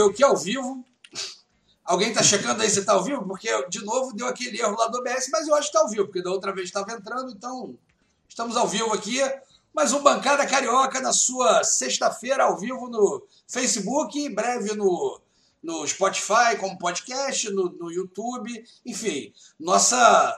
eu que ao vivo. Alguém está checando aí se está ao vivo? Porque, de novo, deu aquele erro lá do OBS, mas eu acho que está ao vivo, porque da outra vez estava entrando, então estamos ao vivo aqui. Mais um Bancada Carioca na sua sexta-feira, ao vivo no Facebook, em breve no, no Spotify, como podcast, no, no YouTube, enfim. Nossa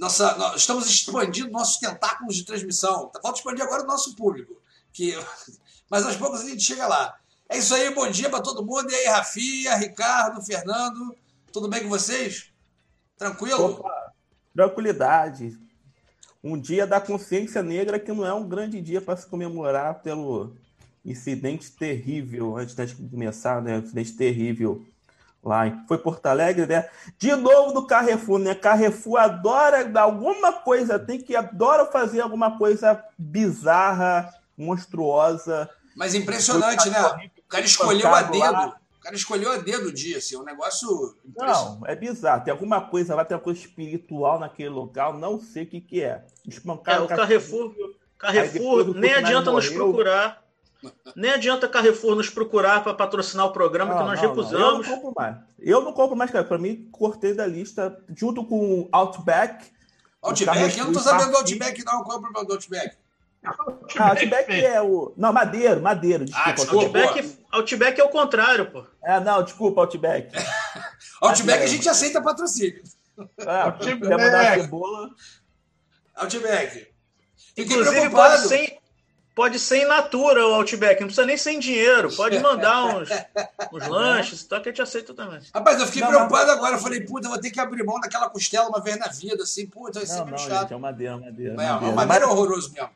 nossa, nós estamos expandindo nossos tentáculos de transmissão. Falta expandir agora o nosso público. Que, mas aos poucos a gente chega lá. É isso aí, bom dia para todo mundo. E aí, Rafinha, Ricardo, Fernando, tudo bem com vocês? Tranquilo? Opa, tranquilidade. Um dia da consciência negra que não é um grande dia para se comemorar pelo incidente terrível, antes de começar, né? Incidente terrível lá em, foi Porto Alegre, né? De novo do Carrefour, né? Carrefour adora dar alguma coisa, tem que adora fazer alguma coisa bizarra, monstruosa. Mas impressionante, né? O cara escolheu a dedo. Lá. O cara escolheu a dedo o dia, assim, é um negócio. Não, é bizarro. Tem alguma coisa lá, tem uma coisa espiritual naquele local, não sei o que, que é. Espancar é, o Carrefour. Carrefour, nem adianta nos procurar nem adianta Carrefour nos procurar para patrocinar o programa não, que nós não, recusamos. Não. Eu não compro mais. Eu não compro mais, cara. Para mim, cortei da lista junto com Outback. Outback? Eu não tô sabendo do Outback, não. Qual é o problema do Outback? Ah, Outback é o. Não, Madeiro, Madeiro. Desculpa, ah, desculpa. Outback, Outback é o contrário, pô. É, não, desculpa, Outback. Outback a gente aceita patrocínio. É, Outback. cebola. Outback. Inclusive, pode ser, Pode ser in natura o Outback, não precisa nem sem dinheiro. Pode mandar uns, uns lanches, tá? Que a gente aceita também. Rapaz, eu fiquei não, preocupado não, agora. Eu falei, puta, vou ter que abrir mão daquela costela uma vez na vida, assim, puta, vai ser muito chato. Gente, é madeira, madeira. É, madeira. madeira é horroroso mesmo.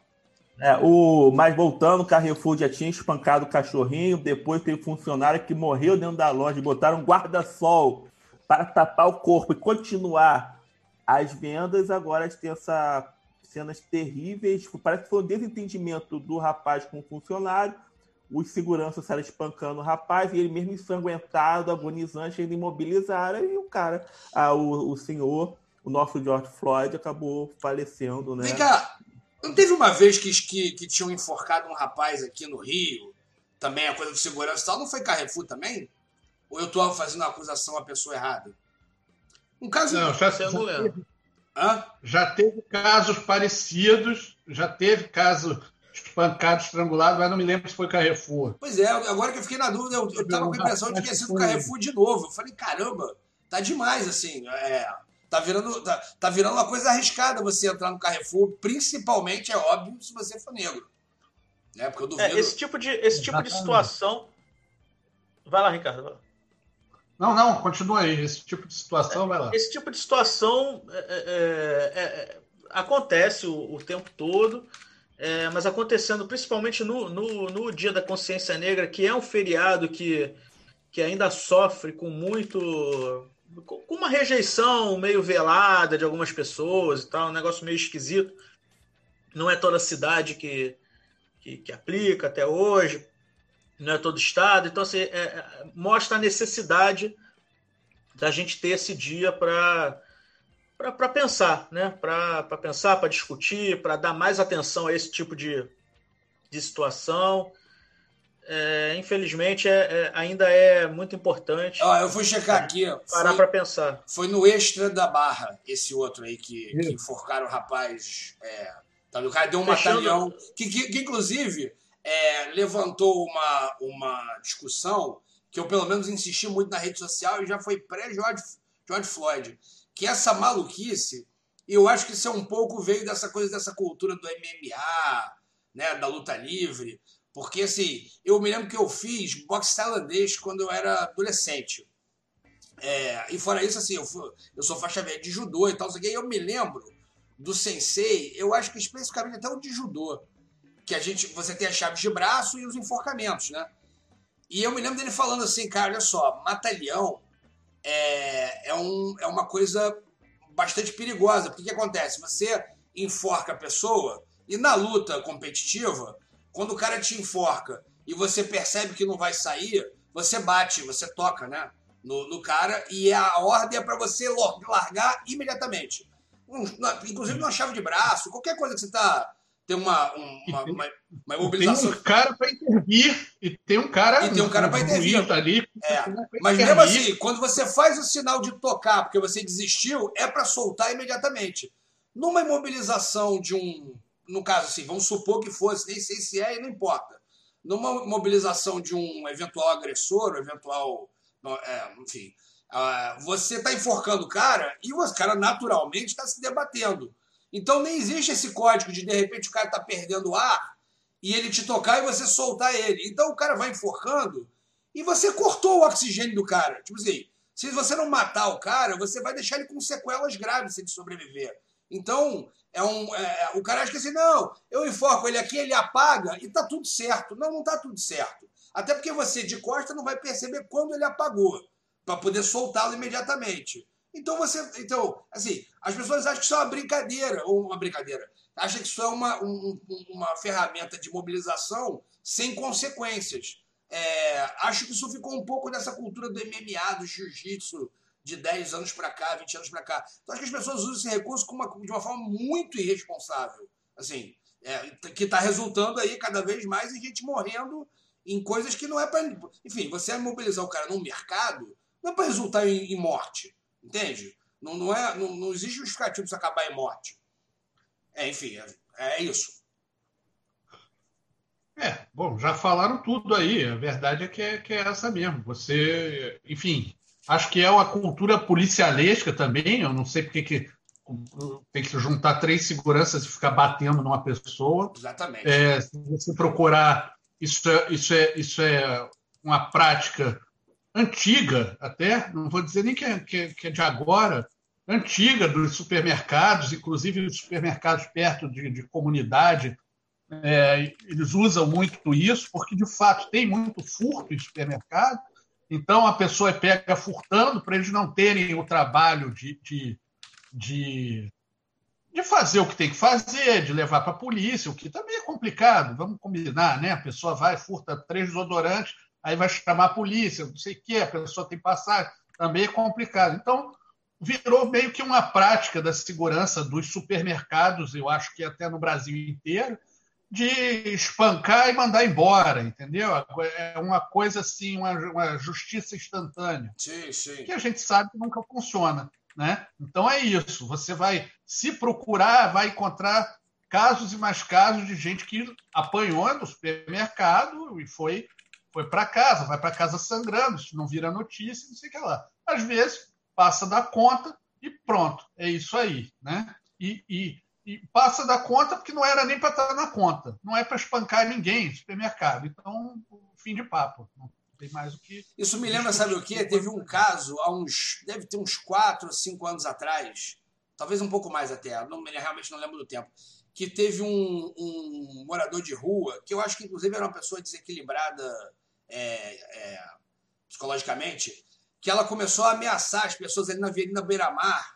É, o, mas voltando, o Carrefour já tinha espancado o cachorrinho, depois teve funcionário que morreu dentro da loja, botaram um guarda-sol para tapar o corpo e continuar as vendas. Agora tem essa cenas terríveis. Parece que foi um desentendimento do rapaz com o funcionário. Os seguranças saíram espancando o rapaz e ele mesmo ensanguentado, agonizante, ele imobilizaram e o cara, ah, o, o senhor, o nosso George Floyd, acabou falecendo, né? Vem cá, não teve uma vez que, que, que tinham enforcado um rapaz aqui no Rio, também a coisa de segurança e tal, não foi Carrefour também? Ou eu estou fazendo a acusação à pessoa errada? Um caso. Não, já, já, Hã? Já teve casos parecidos, já teve caso espancado, estrangulado, mas não me lembro se foi Carrefour. Pois é, agora que eu fiquei na dúvida, eu, eu tava com a impressão de que tinha sido Carrefour de novo. Eu falei, caramba, tá demais, assim. É, tá, virando, tá, tá virando uma coisa arriscada você entrar no Carrefour, principalmente, é óbvio, se você for negro. Né? Porque eu duvido... É, esse tipo de, esse tipo de situação. Vai lá, Ricardo. Vai lá. Não, não, continua aí. Esse tipo de situação, vai lá. Esse tipo de situação é, é, é, é acontece o, o, tempo todo, é, mas acontecendo principalmente no, no, no, Dia da Consciência Negra, que é um feriado que, que ainda sofre com muito. Com uma rejeição meio velada de algumas pessoas e tal, um negócio meio esquisito. Não é toda cidade que, que, que aplica até hoje não é todo estado. Então, assim, é, é, mostra a necessidade da gente ter esse dia para para pensar, né? Para pensar, para discutir, para dar mais atenção a esse tipo de, de situação. É, infelizmente, é, é, ainda é muito importante. Ah, eu fui checar aqui. Parar para pensar. Foi no extra da barra, esse outro aí que, que enforcaram o rapaz. É, tá, o cara deu um Fechando... batalhão. Que, que, que inclusive, é, levantou uma, uma discussão que eu, pelo menos, insisti muito na rede social e já foi pré-George George Floyd. Que essa maluquice, eu acho que isso é um pouco veio dessa coisa, dessa cultura do MMA, né, da luta livre. Porque, assim, eu me lembro que eu fiz boxe tailandês quando eu era adolescente. É, e fora isso, assim, eu, fui, eu sou faixa velha de judô e tal, e eu me lembro do sensei, eu acho que especificamente até o de judô, que a gente você tem as chaves de braço e os enforcamentos, né? E eu me lembro dele falando assim, cara, olha só, mata-leão é, é, um, é uma coisa bastante perigosa. Porque o que acontece? Você enforca a pessoa e na luta competitiva, quando o cara te enforca e você percebe que não vai sair, você bate, você toca, né? No, no cara e a ordem é para você largar imediatamente. Um, inclusive uma chave de braço, qualquer coisa que você está tem uma, uma, tem, uma, uma mobilização. Tem um cara para intervir e tem um cara. E tem um cara para intervir. Ali, é. Mas mesmo assim, quando você faz o sinal de tocar porque você desistiu, é para soltar imediatamente. Numa imobilização de um. No caso, assim, vamos supor que fosse, nem sei se é e não importa. Numa mobilização de um eventual agressor, eventual. É, enfim. Uh, você está enforcando o cara e o cara naturalmente está se debatendo. Então nem existe esse código de de repente o cara tá perdendo ar e ele te tocar e você soltar ele. Então o cara vai enforcando e você cortou o oxigênio do cara. Tipo assim, se você não matar o cara, você vai deixar ele com sequelas graves se ele sobreviver. Então, é um, é, o cara acha que assim, não, eu enfoco ele aqui, ele apaga e tá tudo certo. Não, não tá tudo certo. Até porque você de costa não vai perceber quando ele apagou, para poder soltá-lo imediatamente. Então você. Então, assim, as pessoas acham que isso é uma brincadeira, ou uma brincadeira. Acham que isso é uma, um, uma ferramenta de mobilização sem consequências. É, acho que isso ficou um pouco dessa cultura do MMA, do jiu-jitsu, de 10 anos para cá, 20 anos para cá. Então, acho que as pessoas usam esse recurso uma, de uma forma muito irresponsável. Assim, é, que está resultando aí cada vez mais em gente morrendo em coisas que não é para. Enfim, você mobilizar o cara num mercado não é para resultar em, em morte. Entende? Não, não, é, não, não existe justificativo isso acabar em morte. É, enfim, é, é isso. É, bom, já falaram tudo aí. A verdade é que é, que é essa mesmo. Você, enfim, acho que é uma cultura policialesca também. Eu não sei porque que tem que juntar três seguranças e ficar batendo numa pessoa. Exatamente. É, se você procurar, isso é, isso é, isso é uma prática antiga até, não vou dizer nem que é, que, que é de agora, antiga dos supermercados, inclusive os supermercados perto de, de comunidade, é, eles usam muito isso, porque de fato tem muito furto em supermercado, então a pessoa pega furtando para eles não terem o trabalho de, de, de, de, fazer o que tem que fazer, de levar para a polícia, o que também é complicado, vamos combinar, né? A pessoa vai, furta três desodorantes, aí vai chamar a polícia, não sei o quê, a pessoa tem passagem, também é complicado. Então, virou meio que uma prática da segurança dos supermercados, eu acho que até no Brasil inteiro, de espancar e mandar embora, entendeu? É uma coisa assim, uma, uma justiça instantânea. Sim, sim. Que a gente sabe que nunca funciona. Né? Então é isso. Você vai se procurar, vai encontrar casos e mais casos de gente que apanhou no supermercado e foi foi para casa, vai para casa sangrando, isso não vira notícia, não sei o que lá. Às vezes, passa da conta e pronto, é isso aí. Né? E, e, e passa da conta porque não era nem para estar na conta, não é para espancar ninguém supermercado. Então, fim de papo. Não tem mais o que. Isso me lembra, sabe o quê? Teve um caso há uns. deve ter uns 4 ou 5 anos atrás, talvez um pouco mais até, não, realmente não lembro do tempo que teve um, um, morador de rua, que eu acho que inclusive era uma pessoa desequilibrada é, é, psicologicamente, que ela começou a ameaçar as pessoas ali na Avenida Beira-Mar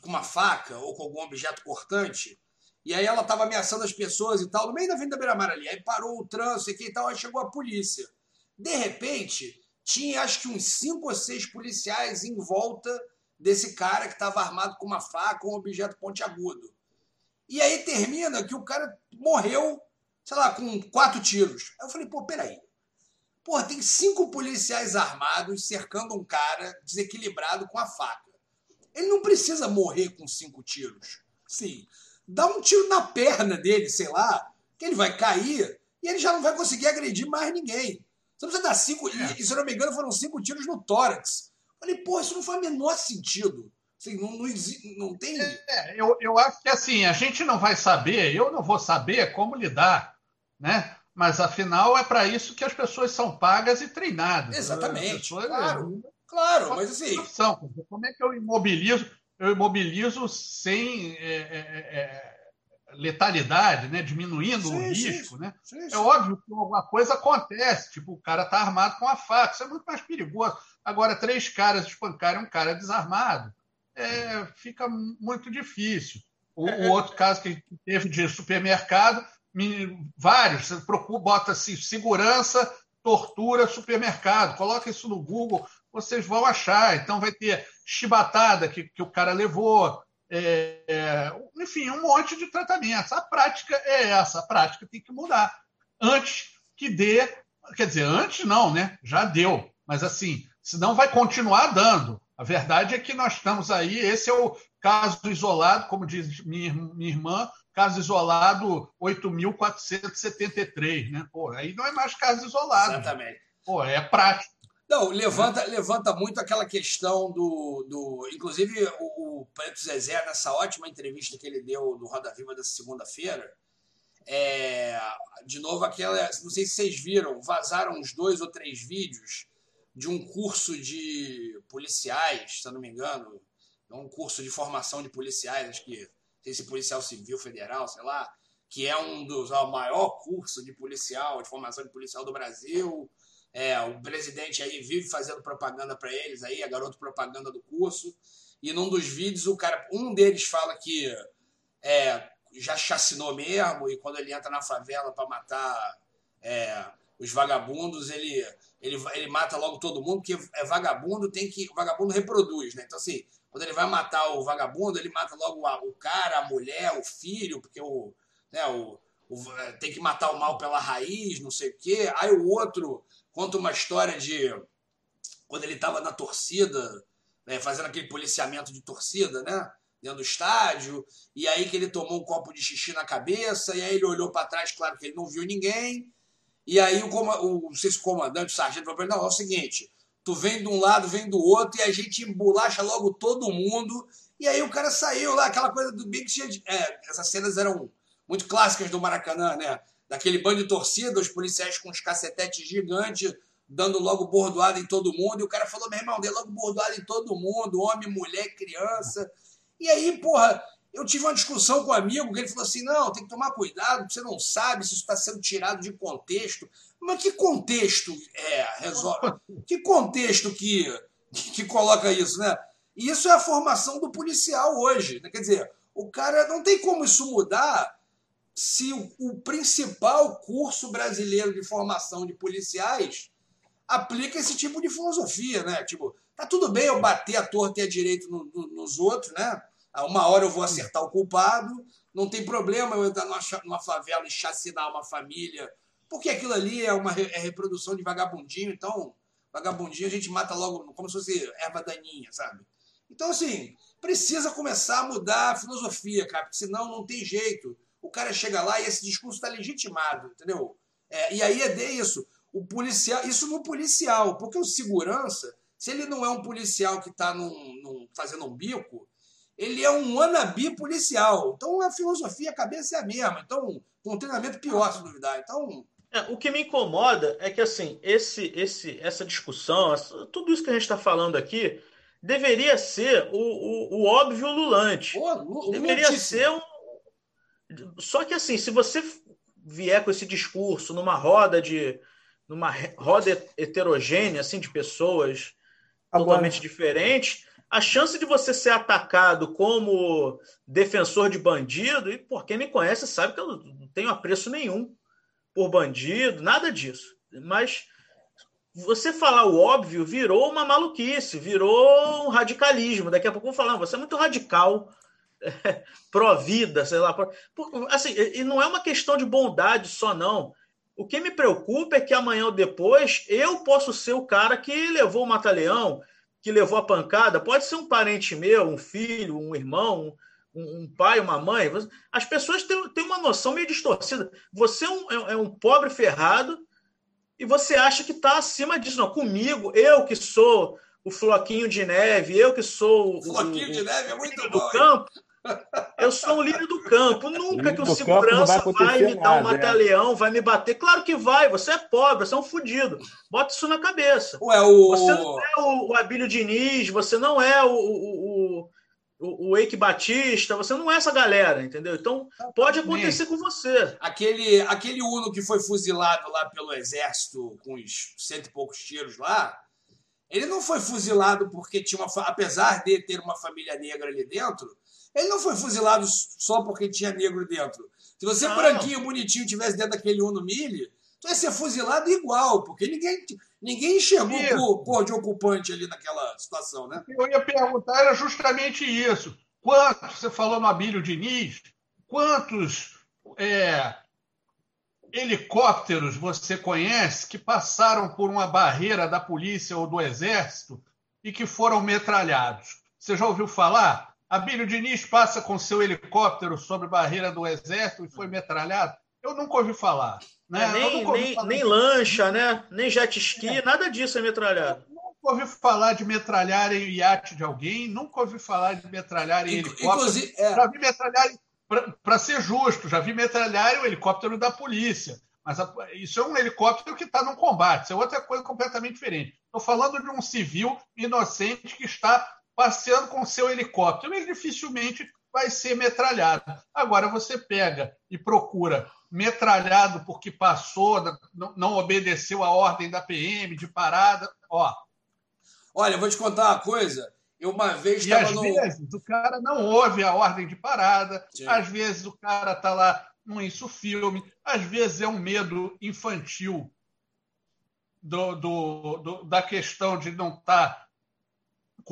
com uma faca ou com algum objeto cortante. E aí ela estava ameaçando as pessoas e tal, no meio da Avenida Beira-Mar ali. Aí parou o trânsito e tal, aí chegou a polícia. De repente, tinha acho que uns cinco ou seis policiais em volta desse cara que estava armado com uma faca ou um objeto pontiagudo. E aí termina que o cara morreu, sei lá, com quatro tiros. Aí eu falei, pô, peraí. Pô, tem cinco policiais armados cercando um cara desequilibrado com a faca. Ele não precisa morrer com cinco tiros. Sim. Dá um tiro na perna dele, sei lá, que ele vai cair e ele já não vai conseguir agredir mais ninguém. Você precisa dar cinco. É. E, se eu não me engano, foram cinco tiros no tórax. Falei, pô, isso não faz o menor sentido. Assim, não, não, não tem. É, eu, eu acho que assim, a gente não vai saber, eu não vou saber como lidar, né? Mas afinal é para isso que as pessoas são pagas e treinadas. Exatamente. Pessoas, claro, é, claro, mas assim. Como é que eu imobilizo? Eu imobilizo sem é, é, é letalidade, né? diminuindo sim, o risco. Sim, né? Sim, é óbvio que alguma coisa acontece, tipo, o cara está armado com a faca, isso é muito mais perigoso. Agora, três caras espancarem um cara desarmado, é, fica muito difícil. O, o outro caso que teve de supermercado, vários, você procura, bota assim, segurança, tortura, supermercado, coloca isso no Google, vocês vão achar. Então vai ter chibatada que, que o cara levou, é, é, enfim, um monte de tratamentos. A prática é essa, a prática tem que mudar. Antes que dê, quer dizer, antes não, né? Já deu, mas assim, senão vai continuar dando. A verdade é que nós estamos aí, esse é o caso isolado, como diz minha, minha irmã, caso isolado 8.473, né? Pô, aí não é mais caso isolado. Exatamente. Pô, é prático. Não, levanta, levanta muito aquela questão do. do inclusive, o, o Preto Zezé, nessa ótima entrevista que ele deu no Roda Viva dessa segunda-feira, é, de novo, aquela. Não sei se vocês viram, vazaram uns dois ou três vídeos de um curso de policiais, se eu não me engano, um curso de formação de policiais, acho que, não sei se policial civil federal, sei lá, que é um dos, ó, maior curso de policial, de formação de policial do Brasil é, o presidente aí vive fazendo propaganda para eles aí, a garoto propaganda do curso. E num dos vídeos, o cara, um deles fala que é, já chacinou mesmo, e quando ele entra na favela para matar é, os vagabundos, ele, ele, ele mata logo todo mundo, porque é vagabundo, tem que. O vagabundo reproduz, né? Então, assim, quando ele vai matar o vagabundo, ele mata logo a, o cara, a mulher, o filho, porque o. Né, o, o tem que matar o mal pela raiz, não sei o quê. Aí o outro conta uma história de quando ele estava na torcida, né, fazendo aquele policiamento de torcida, né? Dentro do estádio, e aí que ele tomou um copo de xixi na cabeça, e aí ele olhou para trás, claro que ele não viu ninguém, e aí o, o não sei se o comandante, o sargento, falou para ele: não, é o seguinte, tu vem de um lado, vem do outro, e a gente embolacha logo todo mundo, e aí o cara saiu lá, aquela coisa do Big é, essas cenas eram muito clássicas do Maracanã, né? Daquele bando de torcida, os policiais com os cacetetes gigantes, dando logo bordoada em todo mundo. E o cara falou: meu irmão, dê logo bordoada em todo mundo, homem, mulher, criança. E aí, porra, eu tive uma discussão com um amigo que ele falou assim: não, tem que tomar cuidado, você não sabe se isso está sendo tirado de contexto. Mas que contexto é, resolve? Que contexto que, que coloca isso, né? E isso é a formação do policial hoje. Né? Quer dizer, o cara não tem como isso mudar se o, o principal curso brasileiro de formação de policiais aplica esse tipo de filosofia, né? Tipo, tá tudo bem eu bater a torta e a direito no, no, nos outros, né? A uma hora eu vou acertar o culpado, não tem problema eu entrar numa, numa favela e chacinar uma família, porque aquilo ali é uma é reprodução de vagabundinho, então vagabundinho a gente mata logo como se fosse erva daninha, sabe? Então, assim, precisa começar a mudar a filosofia, cara, porque senão não tem jeito o cara chega lá e esse discurso está legitimado, entendeu? É, e aí é de isso. O policial, isso no policial, porque o segurança, se ele não é um policial que está fazendo um bico, ele é um wannabe policial. Então a filosofia, a cabeça é a mesma. Então, com um treinamento pior, se duvidar. Então. É, o que me incomoda é que assim, esse, esse, essa discussão, tudo isso que a gente está falando aqui, deveria ser o, o, o óbvio lulante. Pô, deveria ser um, só que assim, se você vier com esse discurso numa roda de numa roda heterogênea assim de pessoas Agora. totalmente diferentes, a chance de você ser atacado como defensor de bandido, e por quem me conhece sabe que eu não tenho apreço nenhum por bandido, nada disso. Mas você falar o óbvio virou uma maluquice, virou um radicalismo. Daqui a pouco vão falar, você é muito radical, pró-vida, sei lá. Assim, e não é uma questão de bondade só, não. O que me preocupa é que amanhã ou depois eu posso ser o cara que levou o mata-leão, que levou a pancada. Pode ser um parente meu, um filho, um irmão, um, um pai, uma mãe. As pessoas têm, têm uma noção meio distorcida. Você é um, é, é um pobre ferrado e você acha que está acima disso. Não, comigo, eu que sou o floquinho de neve, eu que sou o. Floquinho o, de neve é muito bom. Do campo, eu sou um líder do campo. Nunca que o segurança vai, vai, me dar um é. mata-leão, vai me bater. Claro que vai. Você é pobre, você é um fudido. Bota isso na cabeça. Ué, o... Você não é o, o Abílio Diniz, você não é o, o, o, o Eike Batista, você não é essa galera, entendeu? Então, pode acontecer com você. Aquele, aquele Uno que foi fuzilado lá pelo exército com os cento e poucos tiros lá, ele não foi fuzilado porque tinha uma. Apesar de ter uma família negra ali dentro ele não foi fuzilado só porque tinha negro dentro. Se você, não. branquinho, bonitinho, tivesse dentro daquele Uno Mille, tu ia ser fuzilado igual, porque ninguém, ninguém enxergou por de ocupante ali naquela situação, né? Eu ia perguntar era justamente isso. Quantos, você falou no Abílio Diniz, quantos é, helicópteros você conhece que passaram por uma barreira da polícia ou do exército e que foram metralhados? Você já ouviu falar? Abílio Diniz passa com seu helicóptero sobre a barreira do exército e foi metralhado? Eu nunca ouvi falar. Né? É, nem, nem, falar nem lancha, né? nem jet ski, é. nada disso é metralhado. Eu nunca ouvi falar de metralhar em iate de alguém, nunca ouvi falar de metralhar em helicóptero. Inclusive, é... Já vi metralhar para ser justo, já vi metralhar o helicóptero da polícia. Mas a, isso é um helicóptero que está num combate, isso é outra coisa completamente diferente. Estou falando de um civil inocente que está passeando com seu helicóptero. Ele dificilmente vai ser metralhado. Agora você pega e procura metralhado porque passou, não, obedeceu a ordem da PM de parada. Ó. Olha, eu vou te contar uma coisa. Eu uma vez estava às no... vezes o cara não ouve a ordem de parada, Sim. às vezes o cara está lá no isso filme, às vezes é um medo infantil do, do, do da questão de não estar tá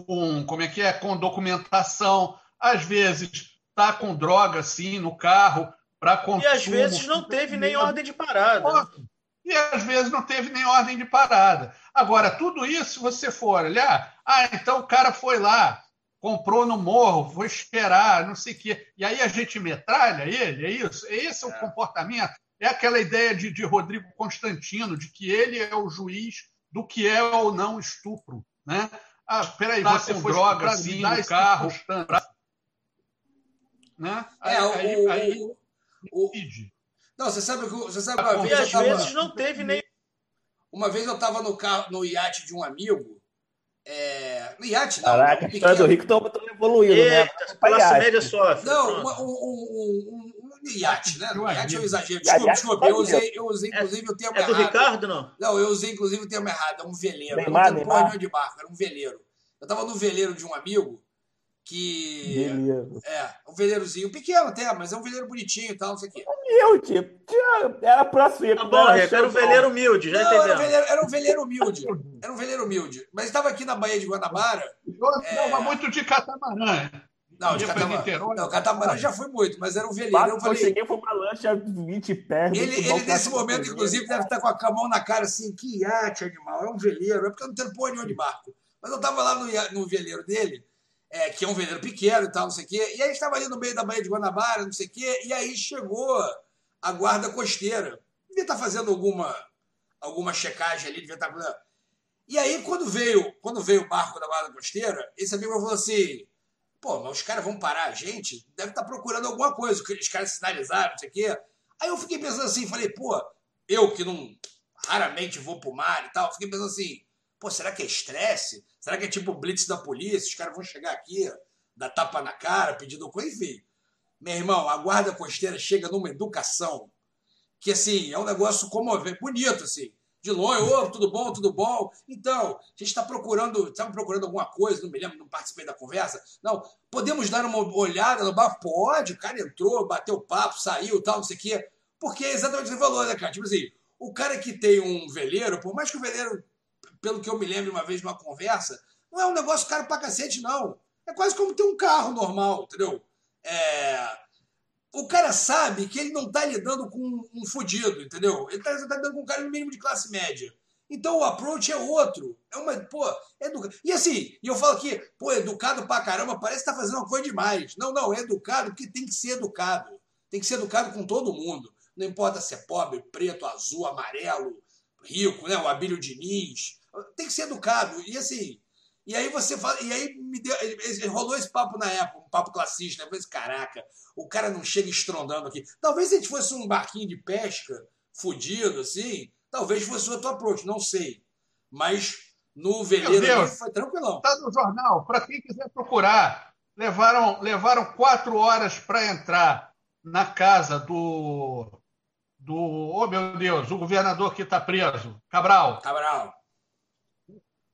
com como é que é com documentação, às vezes está com droga assim no carro para consumo. E às vezes não teve nem ordem de parada e às vezes não teve nem ordem de parada. Agora, tudo isso, se você for olhar, ah, então o cara foi lá, comprou no morro, foi esperar, não sei o quê, e aí a gente metralha ele, é isso? Esse é o é. comportamento? É aquela ideia de, de Rodrigo Constantino, de que ele é o juiz do que é ou não estupro. Né? Ah, peraí, tá você foi droga assim no carro. Pra... Né? É, aí, o, aí, o, o, não, você sabe que você sabe uma vez. E às tava, vezes não teve nem. Uma vez eu estava no carro, no iate de um amigo. É, no iate, não. Caraca, a história do Rico estão evoluindo, né? Classe média sofre. Não, um, um, um, um, iate, né? No iate é um exagero. Desculpa, desculpa. Eu usei, eu usei inclusive o termo errado. É do Ricardo, não? Não, eu usei inclusive o termo errado. É um veleiro. Neymar, não Neymar. de barco, era um veleiro. Eu estava no veleiro de um amigo que. Beleza. É, um veleirozinho pequeno até, mas é um veleiro bonitinho e tal, não sei o quê. Humilde. Era próximo. Tá bom, era um veleiro humilde, já não, entendeu? Era um veleiro, era um veleiro humilde. Era um veleiro humilde. Mas estava aqui na Baía de Guanabara. Eu é... muito de catamarã. Não, de catamarã. Não, catamarã já foi muito, mas era um veleiro. eu, falei, eu cheguei, foi uma lancha 20 pés. Ele, ele nesse momento, inclusive, deve estar com a mão na cara assim, que iate, animal, é um veleiro. É porque eu não tenho porra nenhuma de barco. Mas eu estava lá no, no veleiro dele é, que é um veleiro pequeno e tal, não sei o quê. E aí estava ali no meio da Baía de Guanabara, não sei o quê, e aí chegou a guarda costeira. Devia estar tá fazendo alguma, alguma checagem ali, devia estar. Tá... E aí, quando veio, quando veio o barco da guarda costeira, esse amigo falou assim: pô, mas os caras vão parar a gente? Deve estar tá procurando alguma coisa, os caras sinalizaram, não sei o quê. Aí eu fiquei pensando assim, falei, pô, eu que não raramente vou pro mar e tal, fiquei pensando assim, pô, será que é estresse? Será que é tipo blitz da polícia? Os caras vão chegar aqui, dar tapa na cara, pedindo coisa, enfim. Meu irmão, a guarda costeira chega numa educação que, assim, é um negócio comovente, bonito, assim. De longe, ô, tudo bom, tudo bom. Então, a gente está procurando, estamos procurando alguma coisa, não me lembro, não participei da conversa. Não, podemos dar uma olhada no bar? Pode, o cara entrou, bateu papo, saiu, tal, não sei o quê. Porque é exatamente o que você falou, né, cara? Tipo assim, o cara que tem um veleiro, por mais que o veleiro pelo que eu me lembro uma vez numa conversa, não é um negócio caro pra cacete, não. É quase como ter um carro normal, entendeu? É... O cara sabe que ele não está lidando com um fudido, entendeu? Ele está tá lidando com um cara no mínimo de classe média. Então o approach é outro. É uma, pô, educa... E assim, e eu falo aqui, pô, educado pra caramba, parece que tá fazendo uma coisa demais. Não, não, é educado porque tem que ser educado. Tem que ser educado com todo mundo. Não importa se é pobre, preto, azul, amarelo, rico, né? O Abílio Diniz, tem que ser educado. E assim, e aí você fala, e aí me deu, rolou esse papo na época, um papo classista. Eu falei assim, caraca, o cara não chega estrondando aqui. Talvez se a gente fosse um barquinho de pesca, fudido, assim, talvez fosse outro approach, não sei. Mas no veleiro ali foi tranquilão. Está no jornal, para quem quiser procurar. Levaram, levaram quatro horas para entrar na casa do. do. Oh, meu Deus, o governador que está preso, Cabral. Cabral.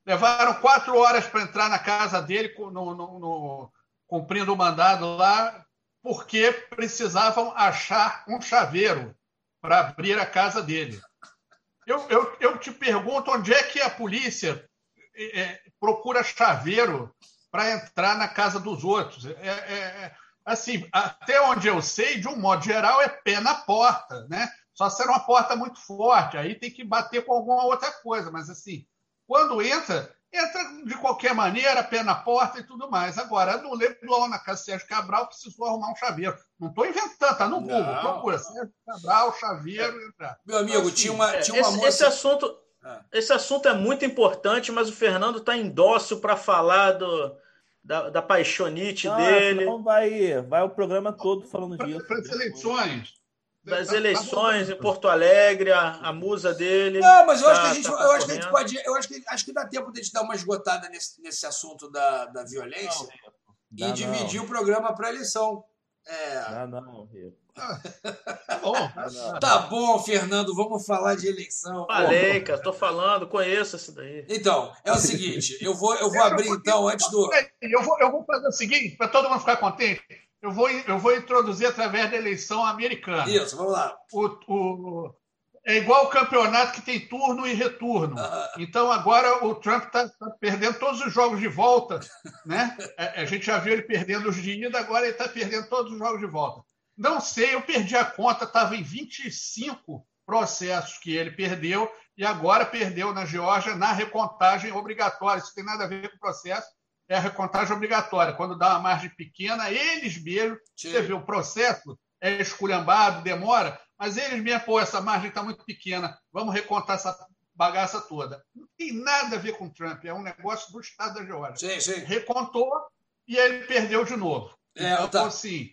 Levaram quatro horas para entrar na casa dele, no, no, no, cumprindo o mandado lá, porque precisavam achar um chaveiro para abrir a casa dele. Eu, eu, eu te pergunto onde é que a polícia é, é procura chaveiro para entrar na casa dos outros. É, é, é, assim, até onde eu sei, de um modo geral, é pé na porta, né? Só ser uma porta muito forte, aí tem que bater com alguma outra coisa, mas assim, quando entra, entra de qualquer maneira, pé na porta e tudo mais. Agora, no Leblon, na casa Sérgio Cabral, precisou arrumar um chaveiro. Não estou inventando, tá no Google. Procura Sérgio Cabral, chaveiro. Entrar. Meu amigo, então, assim, tinha uma, tinha uma esse, moça... esse assunto. Ah. Esse assunto é muito importante, mas o Fernando está em dócil para falar do, da, da paixonite não, dele. Não vai, vai o programa todo falando disso. Para as eleições das eleições em Porto Alegre, a, a, musa dele. Não, mas eu acho que a tá, gente, tá eu acho que a gente pode, eu acho que acho que dá tempo de a gente dar uma esgotada nesse, nesse assunto da, da violência não, e dividir não. o programa para eleição. É. Não, não, Rio. Tá bom. Tá bom, Fernando, vamos falar de eleição. Falei, cara, tô falando, conheço isso daí. Então, é o seguinte, eu vou, eu vou abrir então antes do. Eu vou, eu vou fazer o seguinte, para todo mundo ficar contente eu vou, eu vou introduzir através da eleição americana. Isso, vamos lá. O, o, é igual o campeonato que tem turno e retorno. Então agora o Trump está tá perdendo todos os jogos de volta. Né? A, a, gente já viu ele perdendo os de ida, agora ele está perdendo todos os jogos de volta. Não sei, eu perdi a conta, estava em 25 processos que ele perdeu e agora perdeu na Geórgia na recontagem obrigatória. Isso tem nada a ver com o processo é a recontagem obrigatória. Quando dá uma margem pequena, eles mesmos, Sim. você vê o processo é esculhambado, demora, mas eles mesmos, pô, essa margem está muito pequena, vamos recontar essa bagaça toda. Não tem nada a ver com o Trump, é um negócio do Estado da Geórgia. Sim, sim. Recontou e ele perdeu de novo. É, então, tá. assim.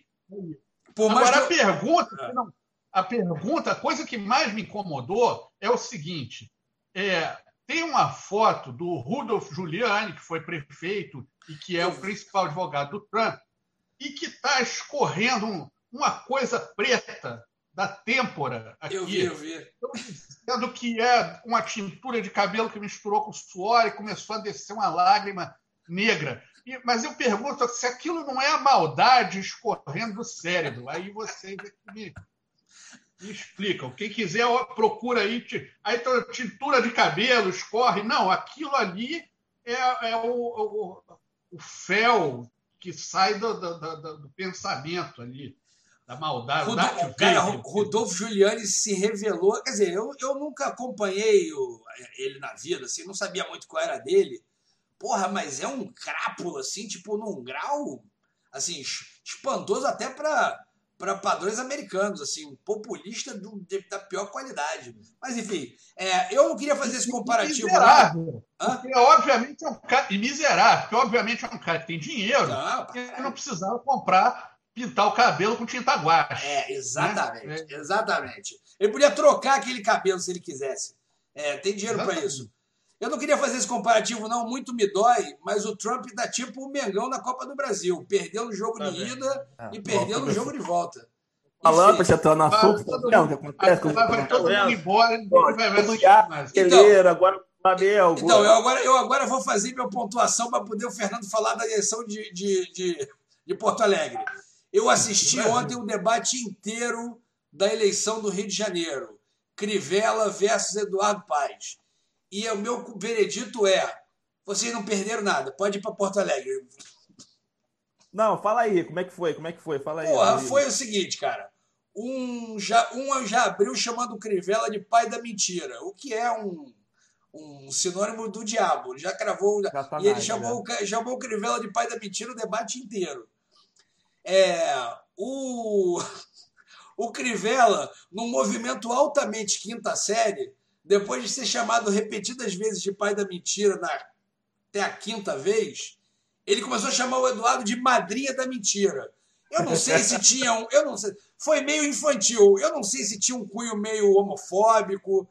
Por Agora, a pergunta, é. não, a pergunta, a coisa que mais me incomodou é o seguinte: é, tem uma foto do Rudolf Giuliani, que foi prefeito e que é o principal advogado do Trump, e que está escorrendo um, uma coisa preta da têmpora aqui. Eu vi, eu vi. Dizendo que é uma tintura de cabelo que misturou com suor e começou a descer uma lágrima negra. E, mas eu pergunto se aquilo não é a maldade escorrendo do cérebro. Aí vocês é me, me explicam. Quem quiser, procura aí. Aí tintura de cabelo, escorre. Não, aquilo ali é, é o, o, o, fel que sai do, do, do, do pensamento ali, da maldade. Rodolfo, cara, Rodolfo Giuliani se revelou. Quer dizer, eu, eu nunca acompanhei o, ele na vida, assim, não sabia muito qual era dele. Porra, mas é um crápula, assim, tipo, num grau, assim, espantoso até para para padrões americanos, assim, um populista do, de, da pior qualidade. Mas, enfim, é, eu não queria fazer esse comparativo. Miserável. Porque, obviamente, é um cara. E miserável, porque, obviamente, é um cara que tem dinheiro não, e não precisava comprar, pintar o cabelo com tinta guache. É, exatamente. Né? Exatamente. Ele podia trocar aquele cabelo se ele quisesse. É, tem dinheiro para isso. Eu não queria fazer esse comparativo, não, muito me dói, mas o Trump tá tipo o Mengão na Copa do Brasil. Perdeu no jogo de ida ah, e perdeu no jogo de volta. Falando para você entrar no assunto, o que acontece? Vai todo mundo embora, então, agora o Flamengo. Então, eu agora, eu agora vou fazer minha pontuação para poder o Fernando falar da eleição de, de, de, de Porto Alegre. Eu assisti ontem o debate inteiro da eleição do Rio de Janeiro. Crivella versus Eduardo Paes. E o meu veredito é: vocês não perderam nada, pode ir para Porto Alegre. Não, fala aí, como é que foi? Como é que foi? Fala aí. Porra, foi o seguinte, cara. Um já, um já abriu chamando o Crivella de pai da mentira, o que é um, um sinônimo do diabo. Ele já cravou. e ele chamou, né? chamou o Crivella de pai da mentira o debate inteiro. É, o, o Crivella, num movimento altamente quinta série, depois de ser chamado repetidas vezes de pai da mentira na, até a quinta vez, ele começou a chamar o Eduardo de madrinha da mentira. Eu não sei se tinha um. Eu não sei. Foi meio infantil. Eu não sei se tinha um cunho meio homofóbico.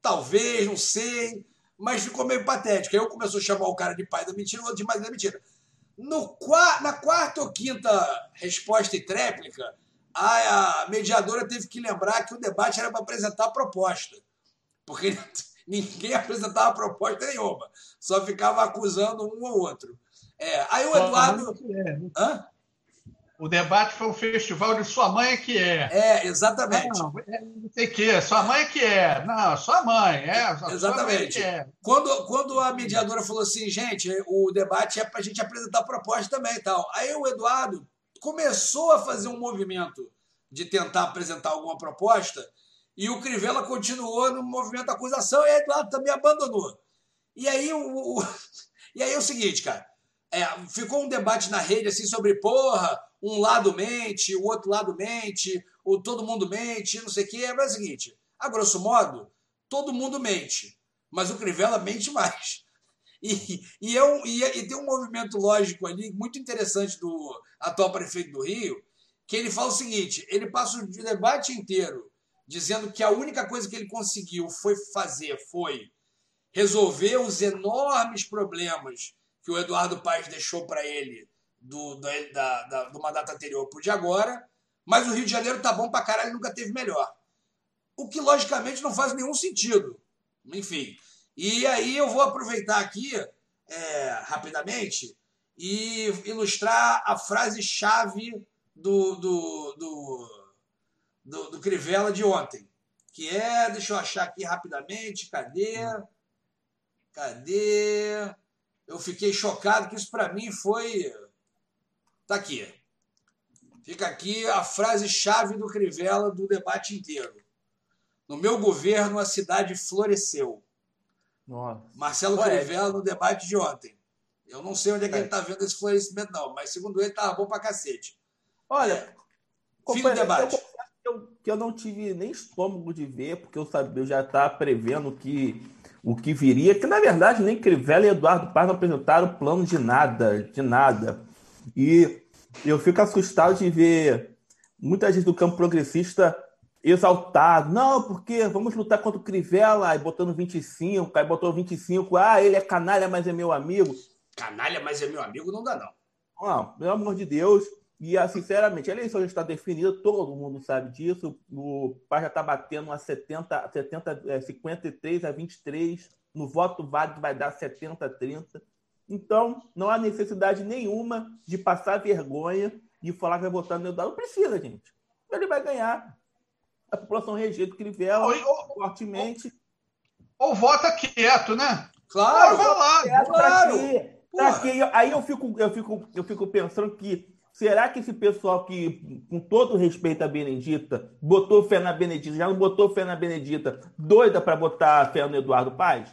Talvez, não sei. Mas ficou meio patético. Aí eu começou a chamar o cara de pai da mentira, o outro de madrinha da mentira. No, na quarta ou quinta resposta e tréplica, a mediadora teve que lembrar que o debate era para apresentar a proposta porque ninguém apresentava proposta nenhuma, só ficava acusando um ou outro. É, aí o Eduardo. É, né? Hã? o debate foi um festival de sua mãe é que é. É, exatamente. Não, é, não sei o que, sua mãe é que é. Não, sua mãe, é. Exatamente. Mãe é. Quando, quando a mediadora falou assim, gente, o debate é para a gente apresentar proposta também e tal. Aí o Eduardo começou a fazer um movimento de tentar apresentar alguma proposta e o Crivella continuou no movimento da acusação e Eduardo também abandonou. E aí o, o e aí é o seguinte, cara, é, ficou um debate na rede assim sobre porra, um lado mente, o outro lado mente, o todo mundo mente, não sei o quê. Mas é o seguinte, a grosso modo, todo mundo mente, mas o Crivella mente mais. E, e, é e, e tem um movimento lógico ali muito interessante do atual prefeito do Rio, que ele fala o seguinte: ele passa o debate inteiro dizendo que a única coisa que ele conseguiu foi fazer foi resolver os enormes problemas que o Eduardo Paes deixou para ele do, da, da, do mandato anterior para o de agora, mas o Rio de Janeiro tá bom para caralho, nunca teve melhor. O que, logicamente, não faz nenhum sentido. Enfim. E aí eu vou aproveitar aqui, é, rapidamente, e ilustrar a frase-chave do, do, do, do, do Crivella de ontem. Que é, deixa eu achar aqui rapidamente, cadê? Cadê? eu fiquei chocado que isso para mim foi. Tá aqui. Fica aqui a frase-chave do Crivella do debate inteiro. No meu governo, a cidade floresceu. Nossa. Marcelo Ué, Crivella no debate de ontem. Eu não sei onde é que é. ele está vendo esse florescimento, não, mas segundo ele, estava bom para cacete. Olha, é, fim do debate. Eu, que eu não tive nem estômago de ver, porque eu sabia, eu já estava prevendo que o que viria, que na verdade nem Crivella e Eduardo Paz não apresentaram plano de nada, de nada. E eu fico assustado de ver muita gente do campo progressista exaltado. Não, porque vamos lutar contra o Crivella, aí botando 25, aí botou 25, ah, ele é canalha, mas é meu amigo. Canalha, mas é meu amigo, não dá não. Não, pelo amor de Deus. E, sinceramente, a eleição já está definida, todo mundo sabe disso. O PAR já está batendo a 70, 70, é, 53 a 23. No voto válido vai dar 70 a 30. Então, não há necessidade nenhuma de passar vergonha e falar que vai votar no Eduardo. Não precisa, gente. Ele vai ganhar. A população rejeita o Crivella ou, fortemente. Ou, ou, vota quieto, né? Claro, vai lá. Quieto, claro. Pra quê? Pra quê? Aí eu fico, eu, fico, eu fico pensando que Será que esse pessoal que, com todo respeito à Benedita, botou fé na Benedita, já não botou fé na Benedita, doida para botar fé no Eduardo Paz?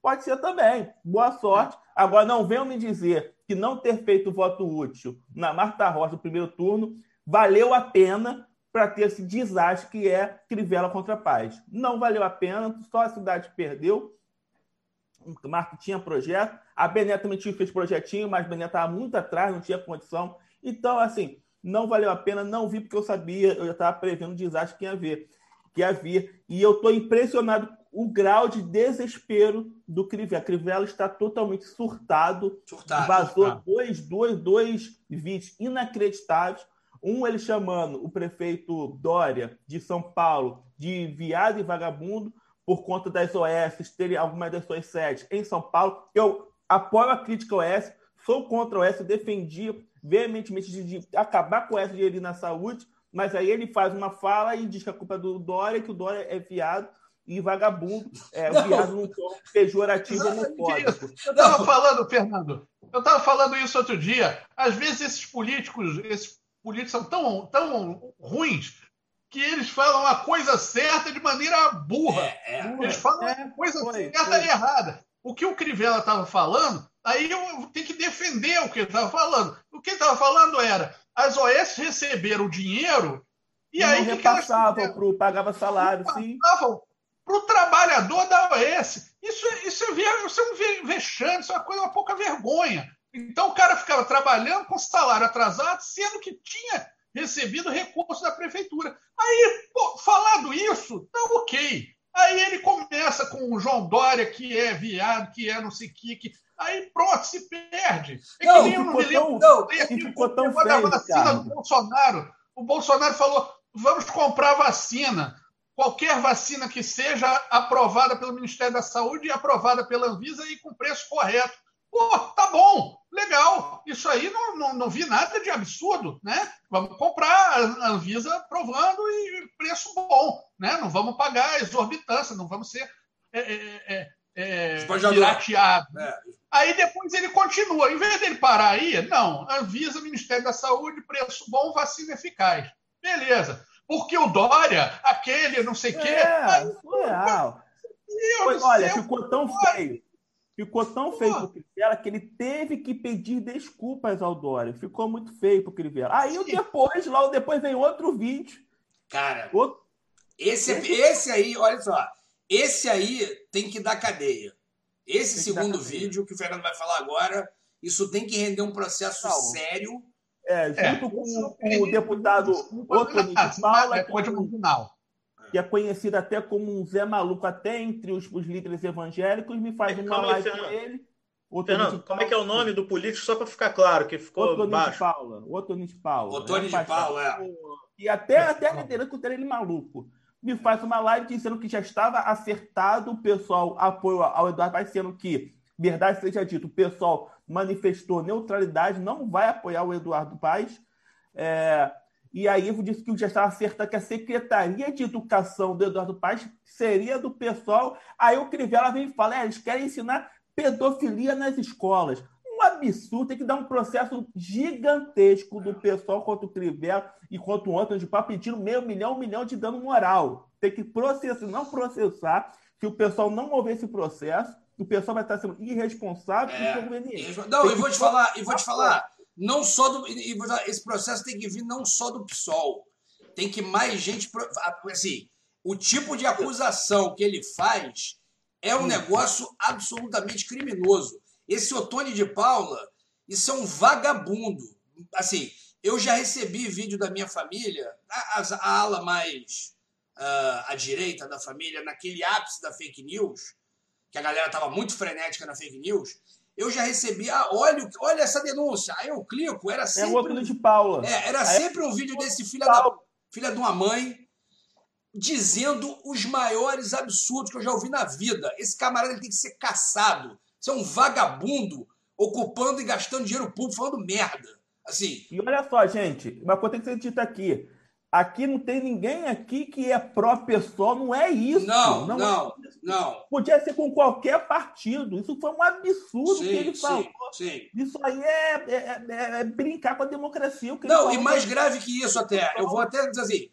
Pode ser também. Boa sorte. Agora, não venham me dizer que não ter feito voto útil na Marta Rosa no primeiro turno valeu a pena para ter esse desastre que é Crivella contra Paz. Não valeu a pena, só a cidade perdeu. O Marco tinha projeto, a Beneta também tinha fez projetinho, mas a Beneta estava muito atrás, não tinha condição. Então, assim, não valeu a pena, não vi porque eu sabia, eu já estava prevendo o desastre que ia haver, que ia vir. E eu estou impressionado o grau de desespero do Crivella. A Crivella está totalmente surtado. surtado vazou surtado. Dois, dois, dois vídeos inacreditáveis. Um ele chamando o prefeito Dória de São Paulo de viado e vagabundo por conta das OS terem algumas das suas sedes em São Paulo. Eu apoio a crítica OS, sou contra a OS, defendi veementemente de, de acabar com essa dinheiro na saúde, mas aí ele faz uma fala e diz que a culpa é do Dória, que o Dória é viado e vagabundo, é o viado num tom pejorativo homofóbico. Eu estava falando, Fernando, eu estava falando isso outro dia. Às vezes esses políticos, esses políticos são tão, tão ruins que eles falam a coisa certa de maneira burra. É, é, eles falam é, a coisa foi, certa foi. e errada. O que o Crivella estava falando Aí eu tenho que defender o que ele estava falando. O que ele estava falando era: as OS receberam dinheiro e, e aí. Não repassavam, pro, pagava salário, sim. Para o trabalhador da OS. Isso, isso, é, isso é um vexame, isso é uma coisa, uma pouca vergonha. Então o cara ficava trabalhando com salário atrasado, sendo que tinha recebido recurso da prefeitura. Aí, pô, falado isso, tá ok. Aí ele começa com o João Dória, que é viado, que é não sei o que, que Aí pronto, se perde. É não, que nem ficou tão, não, ficou tão feio, vacina cara. do Bolsonaro. O Bolsonaro falou: vamos comprar vacina. Qualquer vacina que seja aprovada pelo Ministério da Saúde e aprovada pela Anvisa e com preço correto. Pô, tá bom, legal. Isso aí não, não, não vi nada de absurdo, né? Vamos comprar a Anvisa provando e preço bom, né? Não vamos pagar exorbitância, não vamos ser é, é, é, é pirateados. É. Aí depois ele continua. Em vez dele parar aí, não, Anvisa, Ministério da Saúde, preço bom, vacina eficaz. Beleza. Porque o Dória, aquele, não sei o quê. É, aí, real. olha, ficou tão feio Ficou tão Pô. feio pro Crivella que ele teve que pedir desculpas ao Dória. Ficou muito feio pro Crivella. Aí Sim. depois, logo depois vem outro vídeo. Cara, outro... Esse, esse aí, olha só. Esse aí tem que dar cadeia. Esse tem segundo que vídeo que o Fernando vai falar agora, isso tem que render um processo Não. sério. É, junto é, com, com o deputado Otto de Paula. É, final que é conhecido até como um Zé Maluco, até entre os, os líderes evangélicos, me faz uma Calma live com ele. Fernando, como é que é o nome do político, só para ficar claro, que ficou Otônio baixo? De Paula. Otônio de Paula. Otônio de Paula, é. E até, até a liderança que ele maluco. Me faz uma live dizendo que já estava acertado o pessoal apoio ao Eduardo Paes, sendo que, verdade seja dito, o pessoal manifestou neutralidade, não vai apoiar o Eduardo Paes. É, e aí eu disse que já estava acertado que a Secretaria de Educação do Eduardo Paes seria do pessoal. Aí o Crivella vem e fala: é, eles querem ensinar pedofilia nas escolas. Um absurdo, tem que dar um processo gigantesco do pessoal contra o Crivella e contra o Antônio de Pá pedindo meio milhão, um milhão de dano moral. Tem que processar, não processar, se o pessoal não mover esse processo, o pessoal vai estar sendo irresponsável é, e inconveniente. Não, eu vou te falar, eu vou te falar não só do. Esse processo tem que vir não só do PSOL. Tem que mais gente. Assim, o tipo de acusação que ele faz é um negócio absolutamente criminoso. Esse Otônio de Paula, isso é um vagabundo. Assim, eu já recebi vídeo da minha família, a, a, a ala mais uh, à direita da família, naquele ápice da fake news, que a galera estava muito frenética na fake news eu já recebi, ah, olha, olha essa denúncia. Aí eu clico, era sempre. É o outro de Paula. É, era Aí sempre um vídeo desse filho da, filha de uma mãe dizendo os maiores absurdos que eu já ouvi na vida. Esse camarada tem que ser caçado. Você é um vagabundo ocupando e gastando dinheiro público falando merda. Assim. E olha só, gente, uma coisa tem que ser dita aqui. Aqui não tem ninguém aqui que é pró-pessoal, não é isso. Não, não, não, é não, Podia ser com qualquer partido. Isso foi um absurdo sim, que ele falou. Sim, sim. Isso aí é, é, é, é brincar com a democracia. não, e mais grave que isso até, eu vou até dizer assim,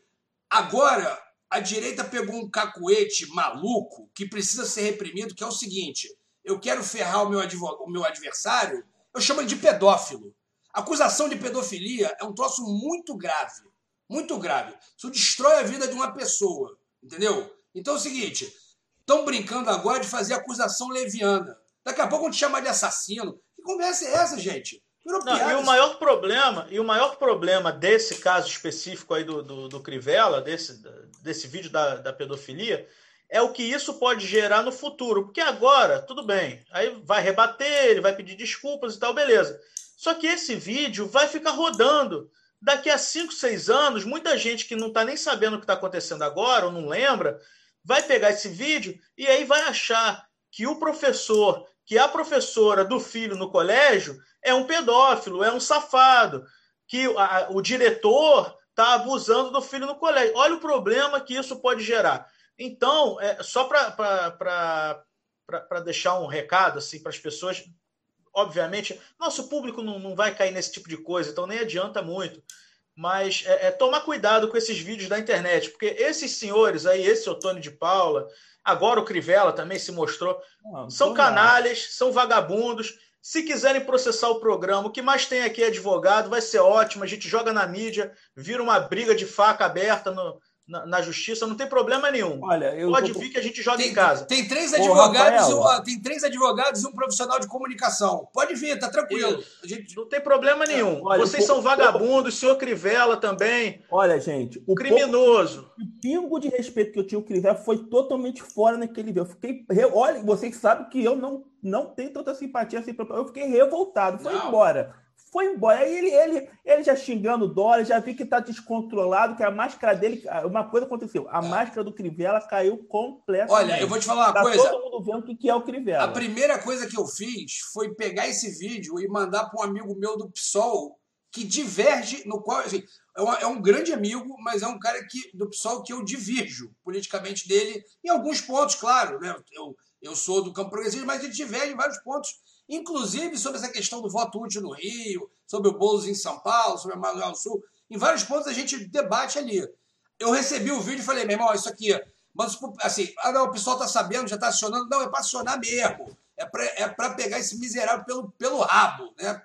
agora a direita pegou um cacuete maluco que precisa ser reprimido, que é o seguinte, eu quero ferrar o meu, o meu adversário, eu chamo ele de pedófilo. Acusação de pedofilia é um troço muito grave muito grave. Isso destrói a vida de uma pessoa, entendeu? Então é o seguinte, estão brincando agora de fazer acusação leviana. Daqui a pouco vão te chamar de assassino. Que conversa é essa, gente? Não, e o maior problema, e o maior problema desse caso específico aí do, do, do Crivella, desse, desse vídeo da, da pedofilia, é o que isso pode gerar no futuro. Porque agora, tudo bem, aí vai rebater, ele vai pedir desculpas e tal, beleza. Só que esse vídeo vai ficar rodando daqui a 5, 6 anos, muita gente que não está nem sabendo o que está acontecendo agora, ou não lembra, vai pegar esse vídeo e aí vai achar que o professor, que a professora do filho no colégio é um pedófilo, é um safado, que a, o diretor está abusando do filho no colégio. Olha o problema que isso pode gerar. Então, é, só para deixar um recado assim, para as pessoas obviamente, nosso público não, não vai cair nesse tipo de coisa, então nem adianta muito. Mas é, é, tomar cuidado com esses vídeos da internet, porque esses senhores aí, esse Otônio de Paula, agora o Crivella também se mostrou, não, são canalhas, são vagabundos. Se quiserem processar o programa, o que mais tem aqui é advogado, vai ser ótimo. A gente joga na mídia, vira uma briga de faca aberta no, na, na, justiça, não tem problema nenhum. Olha, Pode tô... vir que a gente joga tem, em casa. Tem três advogados, Ô, tem três advogados e um profissional de comunicação. Pode vir, tá tranquilo. Gente... Não tem problema nenhum. Olha, Vocês são vagabundos, o senhor Crivella também. Olha, gente, o criminoso. Pouco, o pingo de respeito que eu tinha o Crivella foi totalmente fora naquele vídeo. Eu fiquei, olha, vocês sabem que eu não não tenho tanta simpatia assim, eu fiquei revoltado, foi não. embora foi embora. Aí ele, ele, ele já xingando o Dória, já vi que tá descontrolado, que a máscara dele. Uma coisa aconteceu. A é. máscara do Crivella caiu completamente. Olha, eu vou te falar uma tá coisa. todo mundo vendo o que é o Crivella. A primeira coisa que eu fiz foi pegar esse vídeo e mandar para um amigo meu do PSOL que diverge, no qual, assim, é, um, é um grande amigo, mas é um cara que, do PSOL que eu divirjo politicamente dele, em alguns pontos, claro. Né? Eu, eu sou do campo progressista, mas ele diverge em vários pontos inclusive sobre essa questão do voto útil no Rio, sobre o Boulos em São Paulo, sobre a Manuel Sul. Em vários pontos a gente debate ali. Eu recebi o vídeo e falei, meu irmão, isso aqui, mas assim, ah, não, o pessoal tá sabendo, já tá acionando. Não, é para acionar mesmo. É para é pegar esse miserável pelo, pelo rabo, né?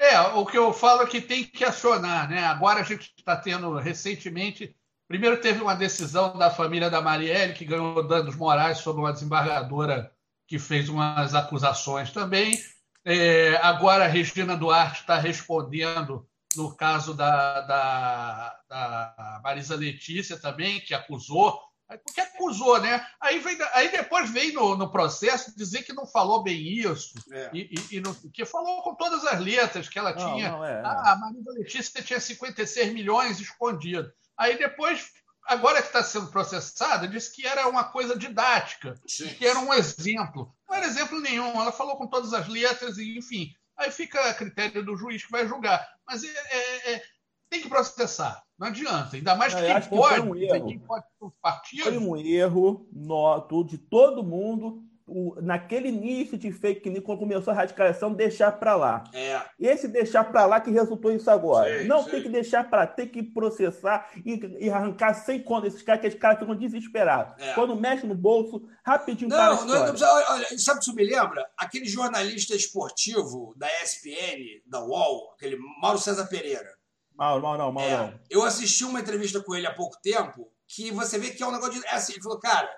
É, o que eu falo é que tem que acionar, né? Agora a gente está tendo recentemente. Primeiro teve uma decisão da família da Marielle, que ganhou danos morais sobre uma desembargadora que fez umas acusações também. É, agora a Regina Duarte está respondendo no caso da, da, da, Marisa Letícia também, que acusou. Porque acusou, né? Aí, vem, aí depois vem no, no processo dizer que não falou bem isso, é. e, e, e no, que falou com todas as letras que ela não, tinha. Não, é, ah, a Marisa Letícia tinha 56 milhões escondidos. Aí depois agora que está sendo processada, disse que era uma coisa didática, que era um exemplo. Não era exemplo nenhum, ela falou com todas as letras, e enfim. Aí fica a critério do juiz que vai julgar. Mas é, é, é, tem que processar, não adianta. Ainda mais que quem pode, que um quem pode partido. Foi um erro no, de todo mundo o, naquele início de fake news, quando começou a radicalização, deixar para lá. É. Esse deixar para lá que resultou isso agora. Não tem que deixar para tem que processar e, e, arrancar sem conta esses caras, que esses caras ficam desesperados. É. Quando mexe no bolso, rapidinho não, para a não, não olha, Sabe o que me lembra? Aquele jornalista esportivo da ESPN, da UOL, aquele Mauro César Pereira. Mauro, Mauro, não, Mauro. É, eu assisti uma entrevista com ele há pouco tempo que você vê que é um negócio de. É assim, ele falou, cara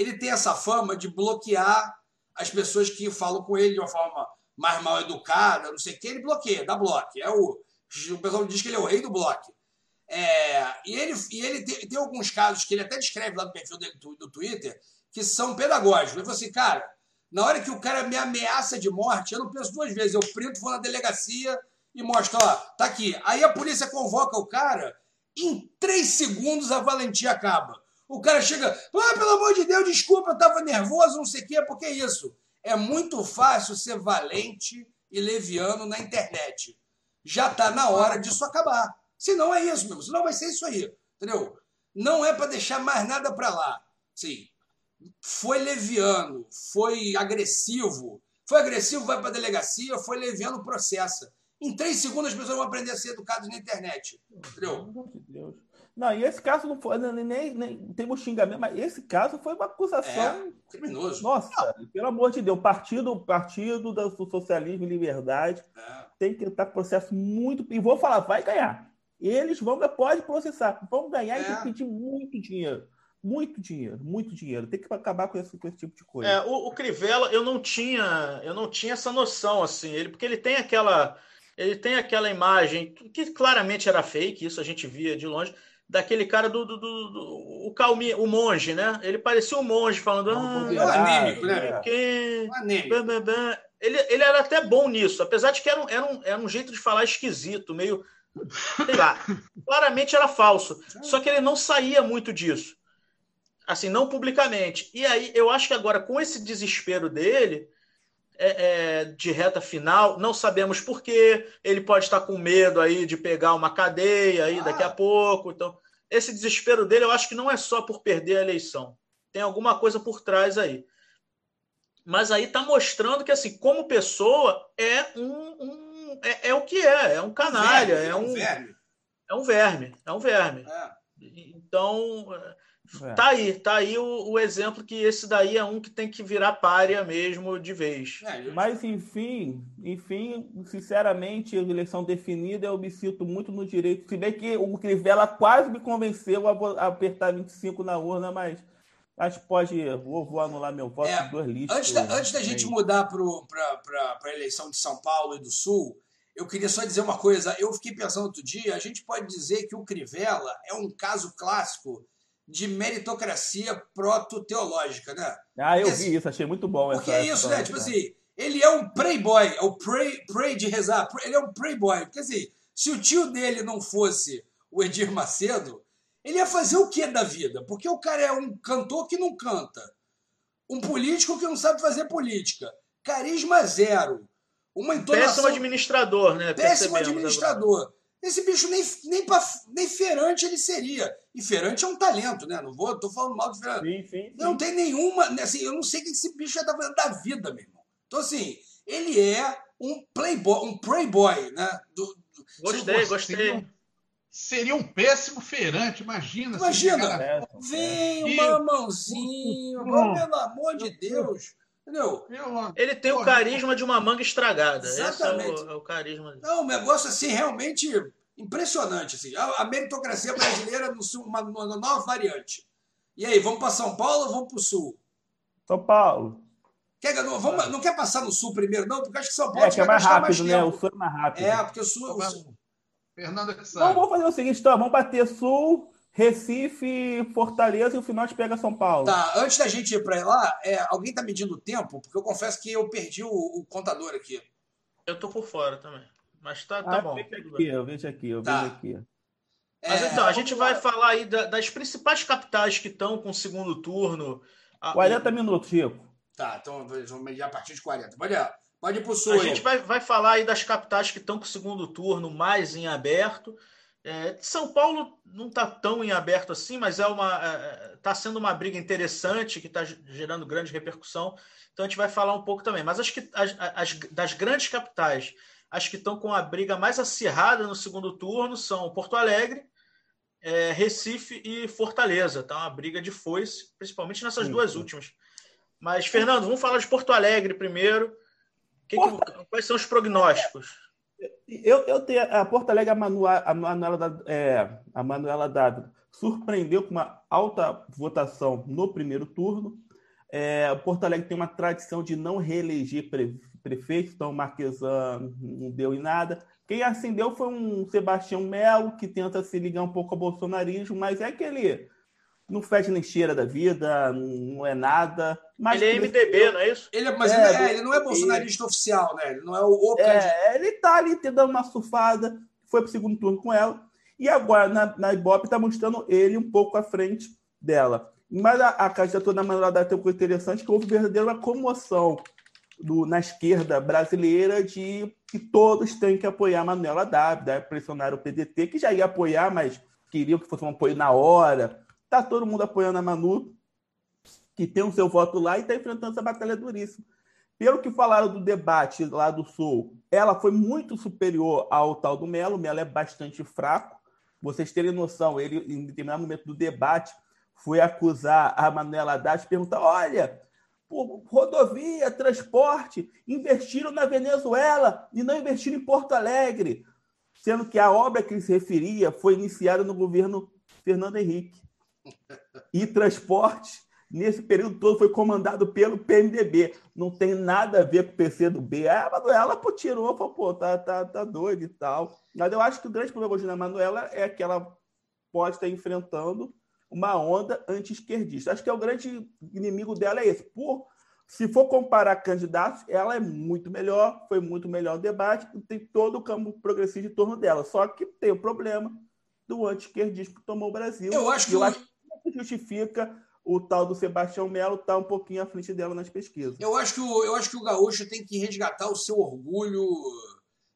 ele tem essa fama de bloquear as pessoas que falam com ele de uma forma mais mal educada, não sei o que, ele bloqueia, dá bloco. É o, o pessoal diz que ele é o rei do bloco. É, e ele, e ele tem, tem, alguns casos que ele até descreve lá no perfil dele do, do Twitter que são pedagógicos. Ele falou assim, cara, na hora que o cara me ameaça de morte, eu não penso duas vezes. Eu printo, vou na delegacia e mostro, ó, tá aqui. Aí a polícia convoca o cara, em três segundos a valentia acaba. O cara chega, ah, pelo amor de Deus, desculpa, estava nervoso, não sei o quê, porque é isso. É muito fácil ser valente e leviano na internet. Já está na hora disso acabar. Se não é isso, meu, senão vai ser isso aí, entendeu? Não é para deixar mais nada para lá. Sim, foi leviano, foi agressivo. Foi agressivo, vai para delegacia, foi leviano, processa. Em três segundos as pessoas vão aprender a ser educadas na internet. Entendeu? Meu Deus. Não, e esse caso não foi, nem, nem temos xingamento, mas esse caso foi uma acusação. É, criminoso. Nossa, não. pelo amor de Deus, partido, partido do socialismo e liberdade é. tem que estar processo muito. E vou falar, vai ganhar. Eles vão, pode processar, vão ganhar é. e pedir muito dinheiro. Muito dinheiro, muito dinheiro. Tem que acabar com esse, com esse tipo de coisa. É, o, o Crivella, eu não tinha, eu não tinha essa noção assim, ele porque ele tem aquela, ele tem aquela imagem que claramente era fake, isso a gente via de longe daquele cara do, do, do, do o calmi, o monge, né? Ele parecia um monge falando. Ah, é anêmico, né? Que... Anêmico. Ele, ele era até bom nisso, apesar de que era um, era, um, era um jeito de falar esquisito, meio. Sei lá. claramente era falso. Só que ele não saía muito disso. Assim, não publicamente. E aí, eu acho que agora, com esse desespero dele, é, é, de reta final, não sabemos por quê. Ele pode estar com medo aí de pegar uma cadeia aí ah. daqui a pouco. Então, esse desespero dele, eu acho que não é só por perder a eleição. Tem alguma coisa por trás aí. Mas aí está mostrando que, assim, como pessoa, é um. um é, é, o que é, é um canalha, verme, é, um, é um verme. É um verme, é um verme. É. Então, é. Tá aí, tá aí o, o, exemplo que esse daí é um que tem que virar párea mesmo de vez. É, Mas enfim, enfim, sinceramente, a eleição definida, eu me sinto muito no direito. Se bem que o Crivella quase me convenceu a, apertar 25 na urna, mas acho que pode. Vou, vou anular meu voto é, dois listas. Antes da, antes da gente mudar para a eleição de São Paulo e do Sul, eu queria só dizer uma coisa. Eu fiquei pensando outro dia, a gente pode dizer que o Crivella é um caso clássico de meritocracia proto-teológica, né? Ah, eu vi isso, achei muito bom. Porque é isso, né? Tipo assim, ele é um playboy, é o pray, pray de rezar, ele é um playboy. Porque assim, se o tio dele não fosse o Edir Macedo, ele ia fazer o que da vida? Porque o cara é um cantor que não canta, um político que não sabe fazer política, carisma zero, uma entonação... Péssimo administrador, né? Péssimo administrador. Agora. Esse bicho nem, nem, pra, nem feirante ele seria. E feirante é um talento, né? Não vou, tô falando mal de feirante. Sim, sim, sim. Não tem nenhuma. Assim, eu não sei o que esse bicho é da, da vida, meu irmão. Então, assim, ele é um playboy, um playboy, né? Do, do, gostei, gostei. Seria um péssimo feirante, imagina. Imagina, vem um mamãozinho, pelo amor de Deus. Entendeu? Ele tem o carisma de uma manga estragada. Exatamente. Esse é o, é o carisma. Não, um negócio assim realmente impressionante. Assim. A, a meritocracia brasileira no sul, uma, uma nova variante. E aí, vamos para São Paulo ou vamos para o Sul? São Paulo. Quer, não, vamos, não quer passar no Sul primeiro, não? Porque acho que São Paulo é, que é mais rápido, mais né? O Sul é mais rápido. É, porque o Sul. O sul... Fernando é Então vamos fazer o seguinte, então, vamos bater Sul, Recife, Fortaleza e o final a gente pega São Paulo. Tá, antes da gente ir para lá, é, alguém tá medindo o tempo? Porque eu confesso que eu perdi o, o contador aqui. Eu tô por fora também. Mas tá, tá ah, bom. Aqui, eu vejo aqui, eu tá. vejo aqui. Mas é, então, a gente vai falar aí das principais capitais que estão com o segundo turno. 40 minutos, Chico. Tá, então vamos medir a partir de 40. Pode ir, pode ir pro sul. A aí. gente vai, vai falar aí das capitais que estão com o segundo turno mais em aberto. É, São Paulo não está tão em aberto assim, mas é uma está é, é tá sendo uma briga interessante que está gerando grande repercussão. Então a gente vai falar um pouco também. Mas acho que as, as, das grandes capitais, as que estão com a briga mais acirrada no segundo turno são Porto Alegre, é, Recife e Fortaleza. Tá uma briga de foice, principalmente nessas Sim. duas últimas. Mas, Fernando, vamos falar de Porto Alegre primeiro. Que que, quais são os prognósticos? Eu, eu tenho a Porto Alegre, a, Manuela, a Manuela, é, a Manuela Dávila surpreendeu com uma alta votação no primeiro turno. É, Porto Alegre tem uma tradição de não reeleger pre, prefeito, então Marquesan não deu em nada. Quem acendeu foi um Sebastião Melo, que tenta se ligar um pouco ao bolsonarismo, mas é aquele não fede nem cheira da vida, não é nada. Mas ele é MDB, não é isso? Ele, é, mas é, ele, é, ele, não é bolsonarista oficial, né? Ele não é o, o é, Ele tá ali dando uma surfada, foi pro segundo turno com ela, e agora na, na Ibope tá mostrando ele um pouco à frente dela. Mas a, a candidatura da Manuela Dávila tem uma coisa interessante, que houve verdadeira comoção do, na esquerda brasileira de que todos têm que apoiar a Manuela Dávila, pressionar o PDT, que já ia apoiar, mas queriam que fosse um apoio na hora, Está todo mundo apoiando a Manu, que tem o seu voto lá e está enfrentando essa batalha duríssima. Pelo que falaram do debate lá do Sul, ela foi muito superior ao tal do Melo. O Melo é bastante fraco. Vocês terem noção, ele, em determinado momento do debate, foi acusar a Manuela Haddad, perguntar: olha, rodovia, transporte, investiram na Venezuela e não investiram em Porto Alegre, sendo que a obra que ele se referia foi iniciada no governo Fernando Henrique. E transporte, nesse período todo, foi comandado pelo PMDB. Não tem nada a ver com o PC do B. A Manuela pô, tirou, falou, pô, tá, tá, tá doido e tal. Mas eu acho que o grande problema hoje na Manuela é que ela pode estar enfrentando uma onda anti-esquerdista. Acho que é o grande inimigo dela é esse. Por, se for comparar candidatos, ela é muito melhor, foi muito melhor o debate, tem todo o campo progressista em torno dela. Só que tem o problema do anti-esquerdismo que tomou o Brasil. Eu acho que, eu acho que justifica o tal do Sebastião Melo estar tá um pouquinho à frente dela nas pesquisas. Eu acho que o, eu acho que o gaúcho tem que resgatar o seu orgulho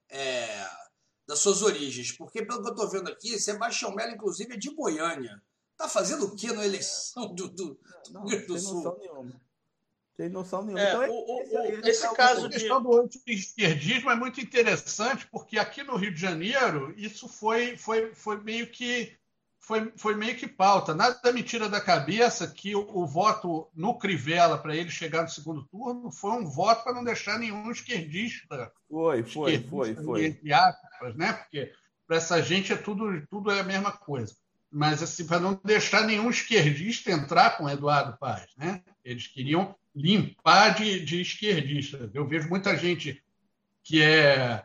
é, das suas origens. Porque, pelo que eu estou vendo aqui, Sebastião Melo, inclusive, é de Goiânia. Tá fazendo o que na eleição do, do, do Rio Grande do Sul? Nenhuma. Tem noção nenhuma. É, então, é, o, esse, esse, esse é caso de... questão do anti-esquerdismo é muito interessante, porque aqui no Rio de Janeiro isso foi, foi, foi meio que foi, foi meio que pauta. Nada me tira da cabeça que o, o voto no Crivella para ele chegar no segundo turno foi um voto para não deixar nenhum esquerdista. Foi, foi, esquerdista, foi, foi. Entre aspas, né? Porque para essa gente é tudo, tudo é a mesma coisa. Mas assim, para não deixar nenhum esquerdista entrar com Eduardo Paz, né? Eles queriam limpar de, de esquerdista. Eu vejo muita gente que é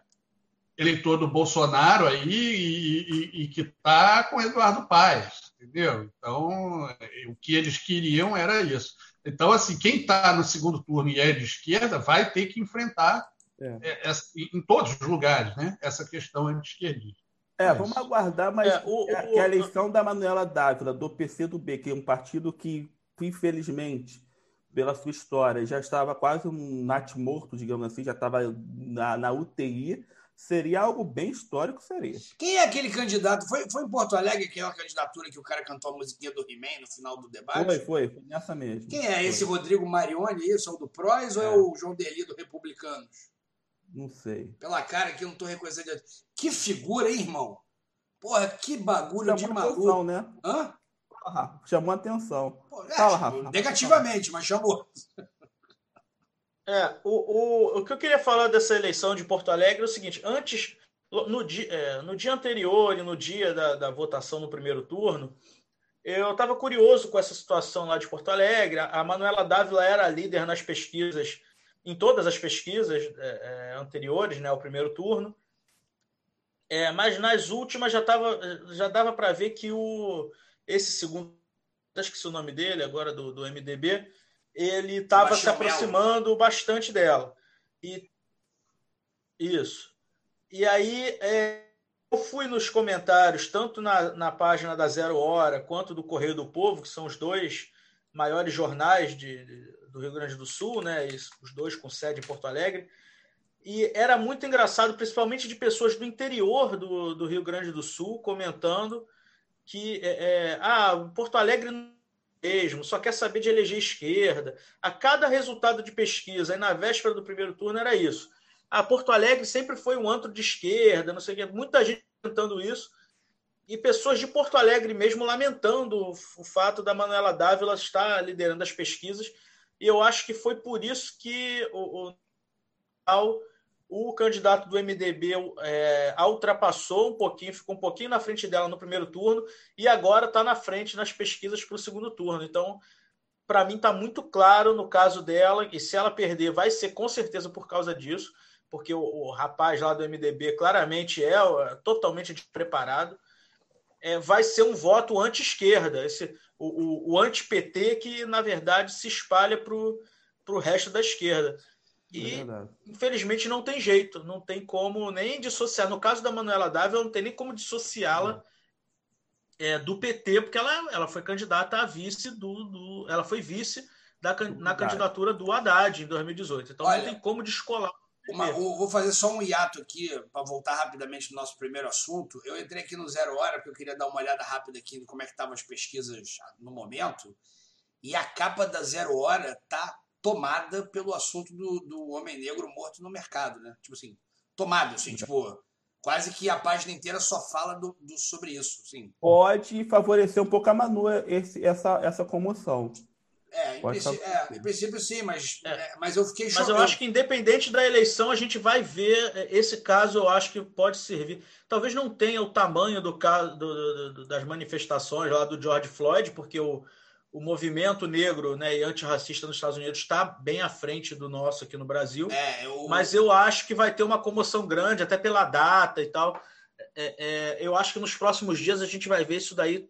eleitor do Bolsonaro aí e, e, e que está com Eduardo Paes, entendeu? Então, o que eles queriam era isso. Então, assim, quem está no segundo turno e é de esquerda vai ter que enfrentar é. é em todos os lugares né, essa questão anti-esquerdista. É, vamos aguardar, mas é, o, o, que a eleição da Manuela Dávila, do PCdoB, que é um partido que, infelizmente, pela sua história, já estava quase um morto, digamos assim, já estava na, na UTI, seria algo bem histórico, seria. Quem é aquele candidato? Foi, foi em Porto Alegre que é candidatura que o cara cantou a musiquinha do He-Man no final do debate? Foi, foi, foi nessa mesmo. Quem é? Foi. Esse Rodrigo Marioni, isso? É o do PROS é. ou é o João Deli do Republicanos? Não sei. Pela cara que eu não tô reconhecendo. Que figura, hein, irmão? Porra, que bagulho chamou de maluco. Atenção, né? Hã? chamou atenção. Pô, é, Fala, Rafa. Negativamente, mas chamou. É, o, o, o que eu queria falar dessa eleição de Porto Alegre é o seguinte: antes, no dia, é, no dia anterior e no dia da, da votação no primeiro turno, eu estava curioso com essa situação lá de Porto Alegre. A Manuela Dávila era líder nas pesquisas, em todas as pesquisas é, é anteriores, né, ao primeiro turno. É, mas nas últimas já, tava, já dava para ver que o, esse segundo, acho que é o nome dele agora, do, do MDB, ele estava se aproximando bastante dela. E isso. E aí é, eu fui nos comentários, tanto na, na página da Zero Hora quanto do Correio do Povo, que são os dois maiores jornais de, do Rio Grande do Sul, né? os dois com sede em Porto Alegre. E era muito engraçado, principalmente de pessoas do interior do, do Rio Grande do Sul, comentando que é, é, ah, Porto Alegre mesmo, só quer saber de eleger esquerda. A cada resultado de pesquisa, aí na véspera do primeiro turno, era isso. Ah, Porto Alegre sempre foi um antro de esquerda, não sei o quê. Muita gente comentando isso. E pessoas de Porto Alegre mesmo lamentando o fato da Manuela Dávila estar liderando as pesquisas. E eu acho que foi por isso que o, o o candidato do MDB é, a ultrapassou um pouquinho, ficou um pouquinho na frente dela no primeiro turno e agora está na frente nas pesquisas para o segundo turno. Então, para mim, está muito claro no caso dela que se ela perder, vai ser com certeza por causa disso, porque o, o rapaz lá do MDB claramente é, é totalmente despreparado. É, vai ser um voto anti-esquerda, o, o, o anti-PT que, na verdade, se espalha para o resto da esquerda. E, é infelizmente, não tem jeito, não tem como nem dissociar. No caso da Manuela Dávila, não tem nem como dissociá-la é. é, do PT, porque ela, ela foi candidata a vice do. do ela foi vice da, na candidatura do Haddad em 2018. Então Olha, não tem como descolar. Uma, vou fazer só um hiato aqui para voltar rapidamente no nosso primeiro assunto. Eu entrei aqui no Zero Hora porque eu queria dar uma olhada rápida aqui em como é que estavam as pesquisas no momento. E a capa da Zero Hora tá tomada pelo assunto do, do homem negro morto no mercado, né? Tipo assim, tomado, assim, tipo, quase que a página inteira só fala do, do sobre isso, sim. Pode favorecer um pouco a Manu esse, essa, essa comoção. É em, princípio, é, em, princípio, sim, mas, é. é mas eu fiquei chocado. Mas eu acho que independente da eleição, a gente vai ver é, esse caso, eu acho que pode servir. Talvez não tenha o tamanho do caso do, do, das manifestações lá do George Floyd, porque o, o movimento negro né, e antirracista nos Estados Unidos está bem à frente do nosso aqui no Brasil. É, eu... Mas eu acho que vai ter uma comoção grande, até pela data e tal. É, é, eu acho que nos próximos dias a gente vai ver isso daí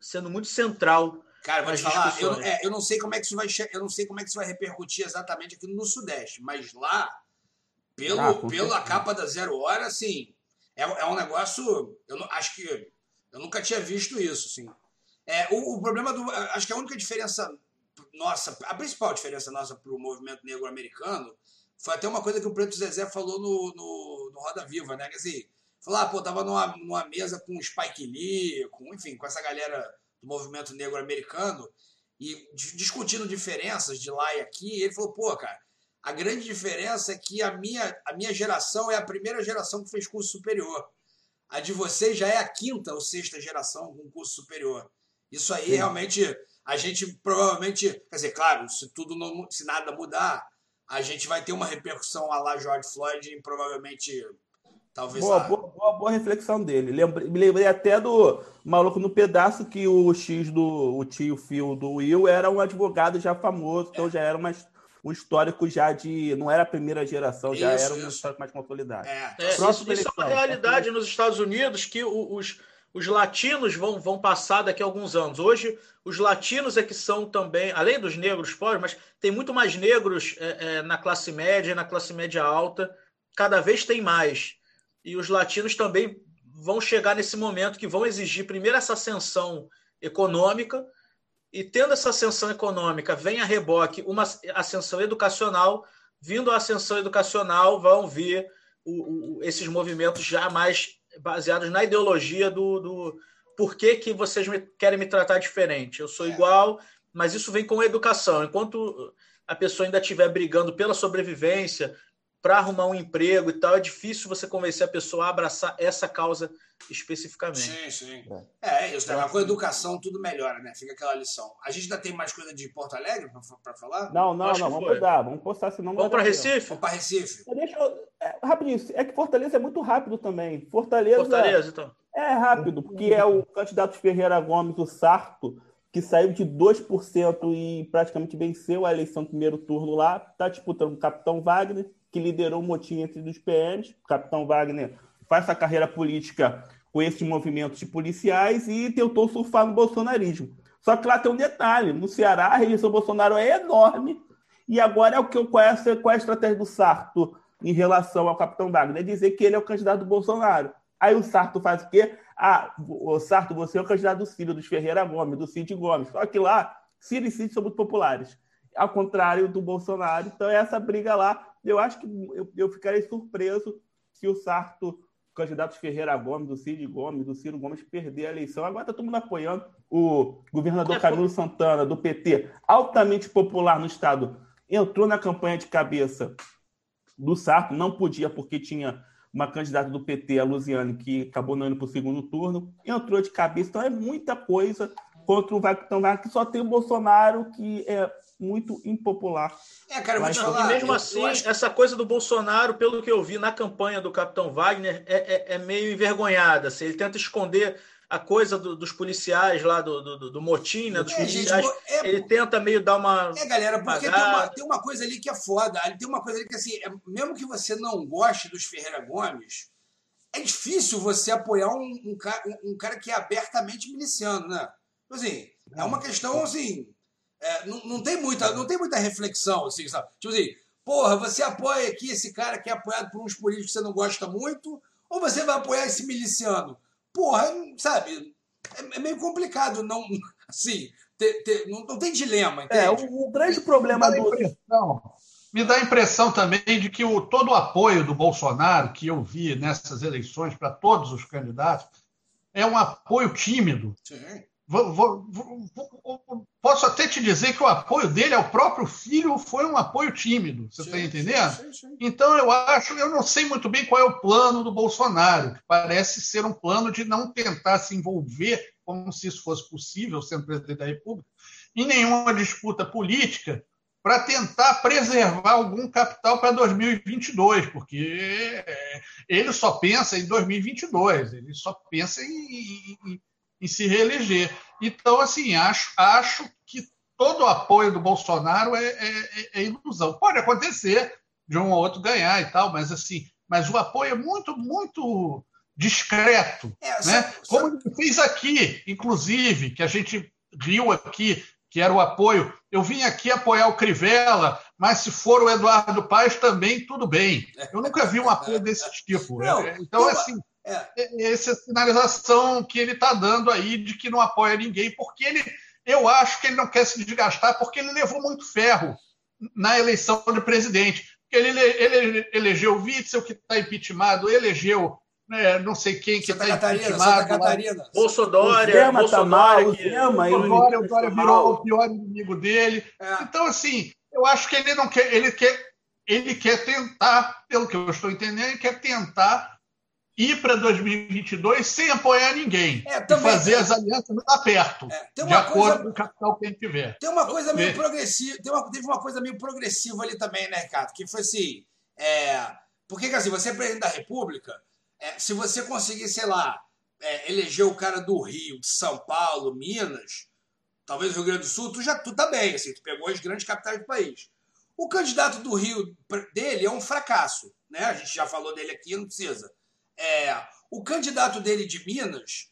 sendo muito central. Cara, vou te falar, eu, é, eu, não sei como é que isso vai eu não sei como é que isso vai repercutir exatamente aqui no Sudeste, mas lá, pelo, ah, pela capa da Zero Hora, assim, é, é um negócio. Eu não, acho que eu nunca tinha visto isso, assim. É, o, o, problema do. Acho que a única diferença nossa, a principal diferença nossa para o movimento negro americano foi até uma coisa que o Preto Zezé falou no, no, no Roda Viva, né? Que assim, falou, ah, pô, tava numa, numa mesa com o Spike Lee, com, enfim, com essa galera do movimento negro americano, e discutindo diferenças de lá e aqui, e ele falou, pô, cara, a grande diferença é que a minha, a minha geração é a primeira geração que fez curso superior. A de vocês já é a quinta ou sexta geração com curso superior. Isso aí Sim. realmente a gente provavelmente, quer dizer, claro, se tudo não, se nada mudar, a gente vai ter uma repercussão a lá George Floyd e provavelmente talvez boa, boa, boa, boa, reflexão dele. Lembrei, me lembrei até do maluco no pedaço que o X do o tio Phil do Will era um advogado já famoso, então é. já era uma, um histórico já de não era a primeira geração, isso, já era um histórico mais consolidado. É. É, isso, isso é uma realidade nos Estados Unidos que os os latinos vão, vão passar daqui a alguns anos. Hoje, os latinos é que são também, além dos negros pobres, mas tem muito mais negros é, é, na classe média na classe média alta, cada vez tem mais. E os latinos também vão chegar nesse momento que vão exigir primeiro essa ascensão econômica, e tendo essa ascensão econômica, vem a reboque uma ascensão educacional, vindo a ascensão educacional, vão vir o, o, esses movimentos já mais baseados na ideologia do, do por que, que vocês me, querem me tratar diferente. Eu sou é. igual, mas isso vem com educação. Enquanto a pessoa ainda estiver brigando pela sobrevivência, para arrumar um emprego e tal, é difícil você convencer a pessoa a abraçar essa causa especificamente. Sim, sim. É, é isso. Né? Com a educação tudo melhora, né? Fica aquela lição. A gente ainda tem mais coisa de Porto Alegre para falar? Não, não, não. Vamos mudar. Vamos postar, senão... Vamos para Recife? Vamos para Recife. Deixa eu... É, rapidinho. É que Fortaleza é muito rápido também. Fortaleza... Fortaleza, então. É rápido, porque é o candidato Ferreira Gomes, o Sarto, que saiu de 2% e praticamente venceu a eleição no primeiro turno lá. Está disputando o Capitão Wagner que liderou o motim entre os PMs. O capitão Wagner faz essa carreira política com esses movimentos de policiais e tentou surfar no bolsonarismo. Só que lá tem um detalhe: no Ceará, a rejeição Bolsonaro é enorme. E agora é o que eu conheço, qual é a estratégia do Sarto em relação ao capitão Wagner? É dizer que ele é o candidato do Bolsonaro. Aí o Sarto faz o quê? Ah, o Sarto, você é o candidato do Ciro, dos Ferreira Gomes, do Cid Gomes. Só que lá, Ciro e Cid são muito populares. Ao contrário do Bolsonaro. Então, é essa briga lá eu acho que eu, eu ficarei surpreso se o Sarto, o candidato Ferreira Gomes, do Cid Gomes, do Ciro Gomes, perder a eleição. Agora está todo mundo apoiando o governador Camilo Santana, do PT, altamente popular no estado, entrou na campanha de cabeça do Sarto, não podia porque tinha uma candidata do PT, a Luziane, que acabou não indo para o segundo turno, entrou de cabeça. Então é muita coisa contra o Capitão que só tem o Bolsonaro, que é muito impopular. É, cara, mas falar, e mesmo assim, acho... essa coisa do Bolsonaro, pelo que eu vi na campanha do Capitão Wagner, é, é, é meio envergonhada. Assim, ele tenta esconder a coisa do, dos policiais lá, do, do, do motim, né? Dos é, policiais. Gente, é, ele tenta meio dar uma. É, galera, porque tem uma, tem uma, coisa ali que é foda. Tem uma coisa ali que, assim, é, mesmo que você não goste dos Ferreira Gomes, é difícil você apoiar um, um, um, cara que é abertamente miliciano, né? Tipo assim, é uma questão assim é, não, não, tem muita, não tem muita reflexão, assim, sabe? Tipo assim, porra, você apoia aqui esse cara que é apoiado por uns políticos que você não gosta muito, ou você vai apoiar esse miliciano? Porra, sabe? É, é meio complicado, não, assim, ter, ter, não, não, tem dilema, é, entende? É, o, o grande problema do... Me dá a impressão também de que o, todo o apoio do Bolsonaro que eu vi nessas eleições para todos os candidatos é um apoio tímido. Sim. Vou, vou, vou, posso até te dizer que o apoio dele ao próprio filho foi um apoio tímido, você está entendendo? Sim, sim. Então eu acho, eu não sei muito bem qual é o plano do Bolsonaro, que parece ser um plano de não tentar se envolver, como se isso fosse possível, sendo presidente da República, em nenhuma disputa política, para tentar preservar algum capital para 2022, porque ele só pensa em 2022, ele só pensa em, em em se reeleger. Então, assim, acho, acho que todo o apoio do Bolsonaro é, é, é, ilusão. Pode acontecer de um ou outro ganhar e tal, mas assim, mas o apoio é muito, muito discreto, é, né? Só, Como ele fez aqui, inclusive, que a gente viu aqui, que era o apoio. Eu vim aqui apoiar o Crivella, mas se for o Eduardo Paes também, tudo bem. Eu nunca vi um apoio desse tipo. Não, então, assim, é. Essa sinalização que ele está dando aí de que não apoia ninguém, porque ele, eu acho que ele não quer se desgastar, porque ele levou muito ferro na eleição de presidente. Ele, ele elegeu o Witzel, que está impeachmentado, elegeu né, não sei quem que está impeachmentado. Bolsonaro, Bolsonaro, tá mal, o Zema, o Dória, o Dória virou o pior inimigo dele. É. Então, assim, eu acho que ele não quer, ele quer, ele quer tentar, pelo que eu estou entendendo, ele quer tentar ir para 2022 sem apoiar ninguém é, também, e fazer as alianças lá perto, é, de acordo coisa, com o capital que a gente tiver. Tem uma coisa meio progressiva, tem uma, teve uma coisa meio progressiva ali também, né, Ricardo? Que foi assim, é, porque assim, você é presidente da República, é, se você conseguir, sei lá, é, eleger o cara do Rio, de São Paulo, Minas, talvez o Rio Grande do Sul, tu já tu tá bem, assim, tu pegou as grandes capitais do país. O candidato do Rio dele é um fracasso, né? A gente já falou dele aqui, não precisa. É, o candidato dele de Minas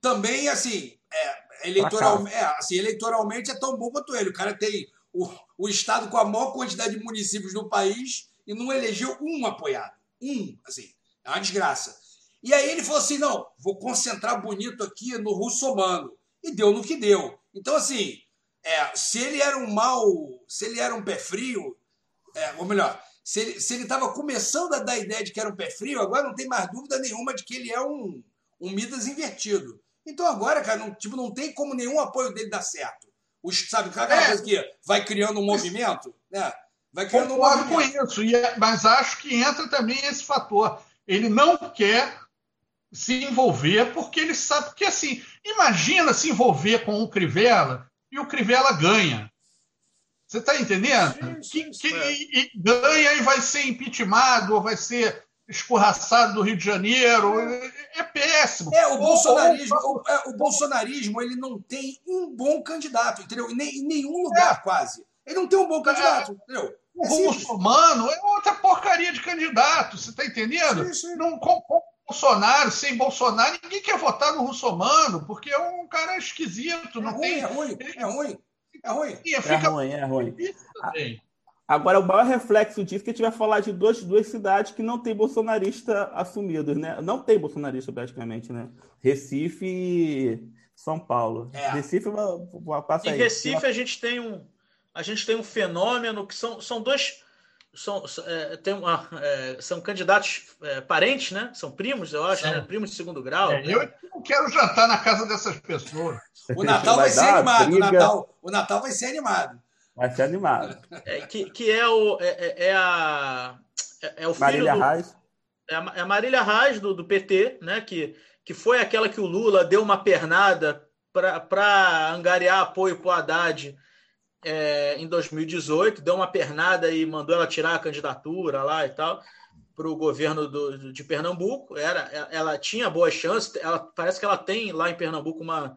também, assim, é, eleitoral, é, assim, eleitoralmente é tão bom quanto ele. O cara tem o, o estado com a maior quantidade de municípios no país e não elegeu um apoiado. Um, assim, é uma desgraça. E aí ele falou assim: não, vou concentrar bonito aqui no russomano. E deu no que deu. Então, assim, é, se ele era um mal, se ele era um pé frio, é, ou melhor, se ele estava começando a dar a ideia de que era um pé frio, agora não tem mais dúvida nenhuma de que ele é um, um Midas invertido. Então agora, cara, não, tipo, não tem como nenhum apoio dele dar certo. Os, sabe, aquela é. coisa que vai criando um movimento, né? Vai criando Concordo um movimento. com isso, é, mas acho que entra também esse fator. Ele não quer se envolver porque ele sabe. Porque assim, imagina se envolver com o Crivella e o Crivella ganha. Você está entendendo? Sim, sim, que, que é. e, ganha e vai ser impeachmentado, ou vai ser escorraçado do Rio de Janeiro. É, é péssimo. É, o bolsonarismo, o, é, o, bolsonarismo ele não tem um bom candidato, entendeu? Em, nenhum lugar, é. quase. Ele não tem um bom candidato, entendeu? O é muçulmano é outra porcaria de candidato, você está entendendo? Sim, sim. Não, com, com Bolsonaro, sem Bolsonaro, ninguém quer votar no russomano, porque é um cara esquisito. Não é tem... ruim, é ruim, é ruim. É, fica... é ruim, é ruim. Agora, o maior reflexo disso é que a gente vai falar de duas, duas cidades que não tem bolsonarista assumidos, né? Não tem bolsonarista, praticamente, né? Recife e São Paulo. É. Recife, passa aí. Em Recife, a gente tem um, a gente tem um fenômeno que são, são dois são, é, tem uma, é, são candidatos é, parentes, né? São primos, eu acho, né? primos de segundo grau. É, eu não quero jantar na casa dessas pessoas. O Natal vai, vai ser animado. O Natal, o Natal vai ser animado. Vai ser animado. É, que, que é o é, é a é, o filho Marília do, Reis. É a Marília Reis do, do PT, né? Que, que foi aquela que o Lula deu uma pernada para angariar apoio para o Haddad é, em 2018, deu uma pernada e mandou ela tirar a candidatura lá e tal para o governo do, de Pernambuco. Era, ela tinha boas chances. Ela parece que ela tem lá em Pernambuco uma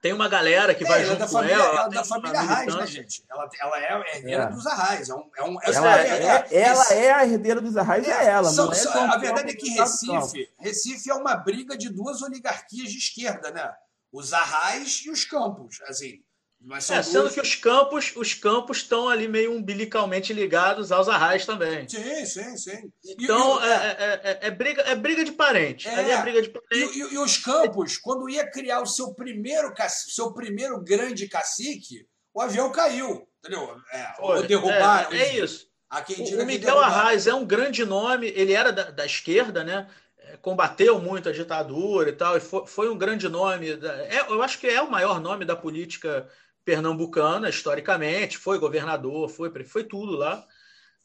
tem uma galera que é, vai é junto é família, com ela. Ela é da família Arraes, né, gente? Ela, ela é herdeira é. dos Arraes. É um, é um, ela, é, ela é a herdeira dos Arraes, é, ela. São, a verdade é que Recife, Recife é uma briga de duas oligarquias de esquerda, né? Os Arraes e os Campos. Assim, é, sendo que os campos os campos estão ali meio umbilicalmente ligados aos arrais também. Sim, sim, sim. Então e, e, é, é, é, é, briga, é briga de parente. É, é briga de parente. E, e, os campos, quando ia criar o seu primeiro, seu primeiro grande cacique, o avião caiu. Entendeu? É, ou derrubaram. É, é isso. O, o Miguel Arraes é um grande nome, ele era da, da esquerda, né? combateu muito a ditadura e tal, e foi, foi um grande nome. Da, é, eu acho que é o maior nome da política pernambucana, historicamente, foi governador, foi, foi tudo lá.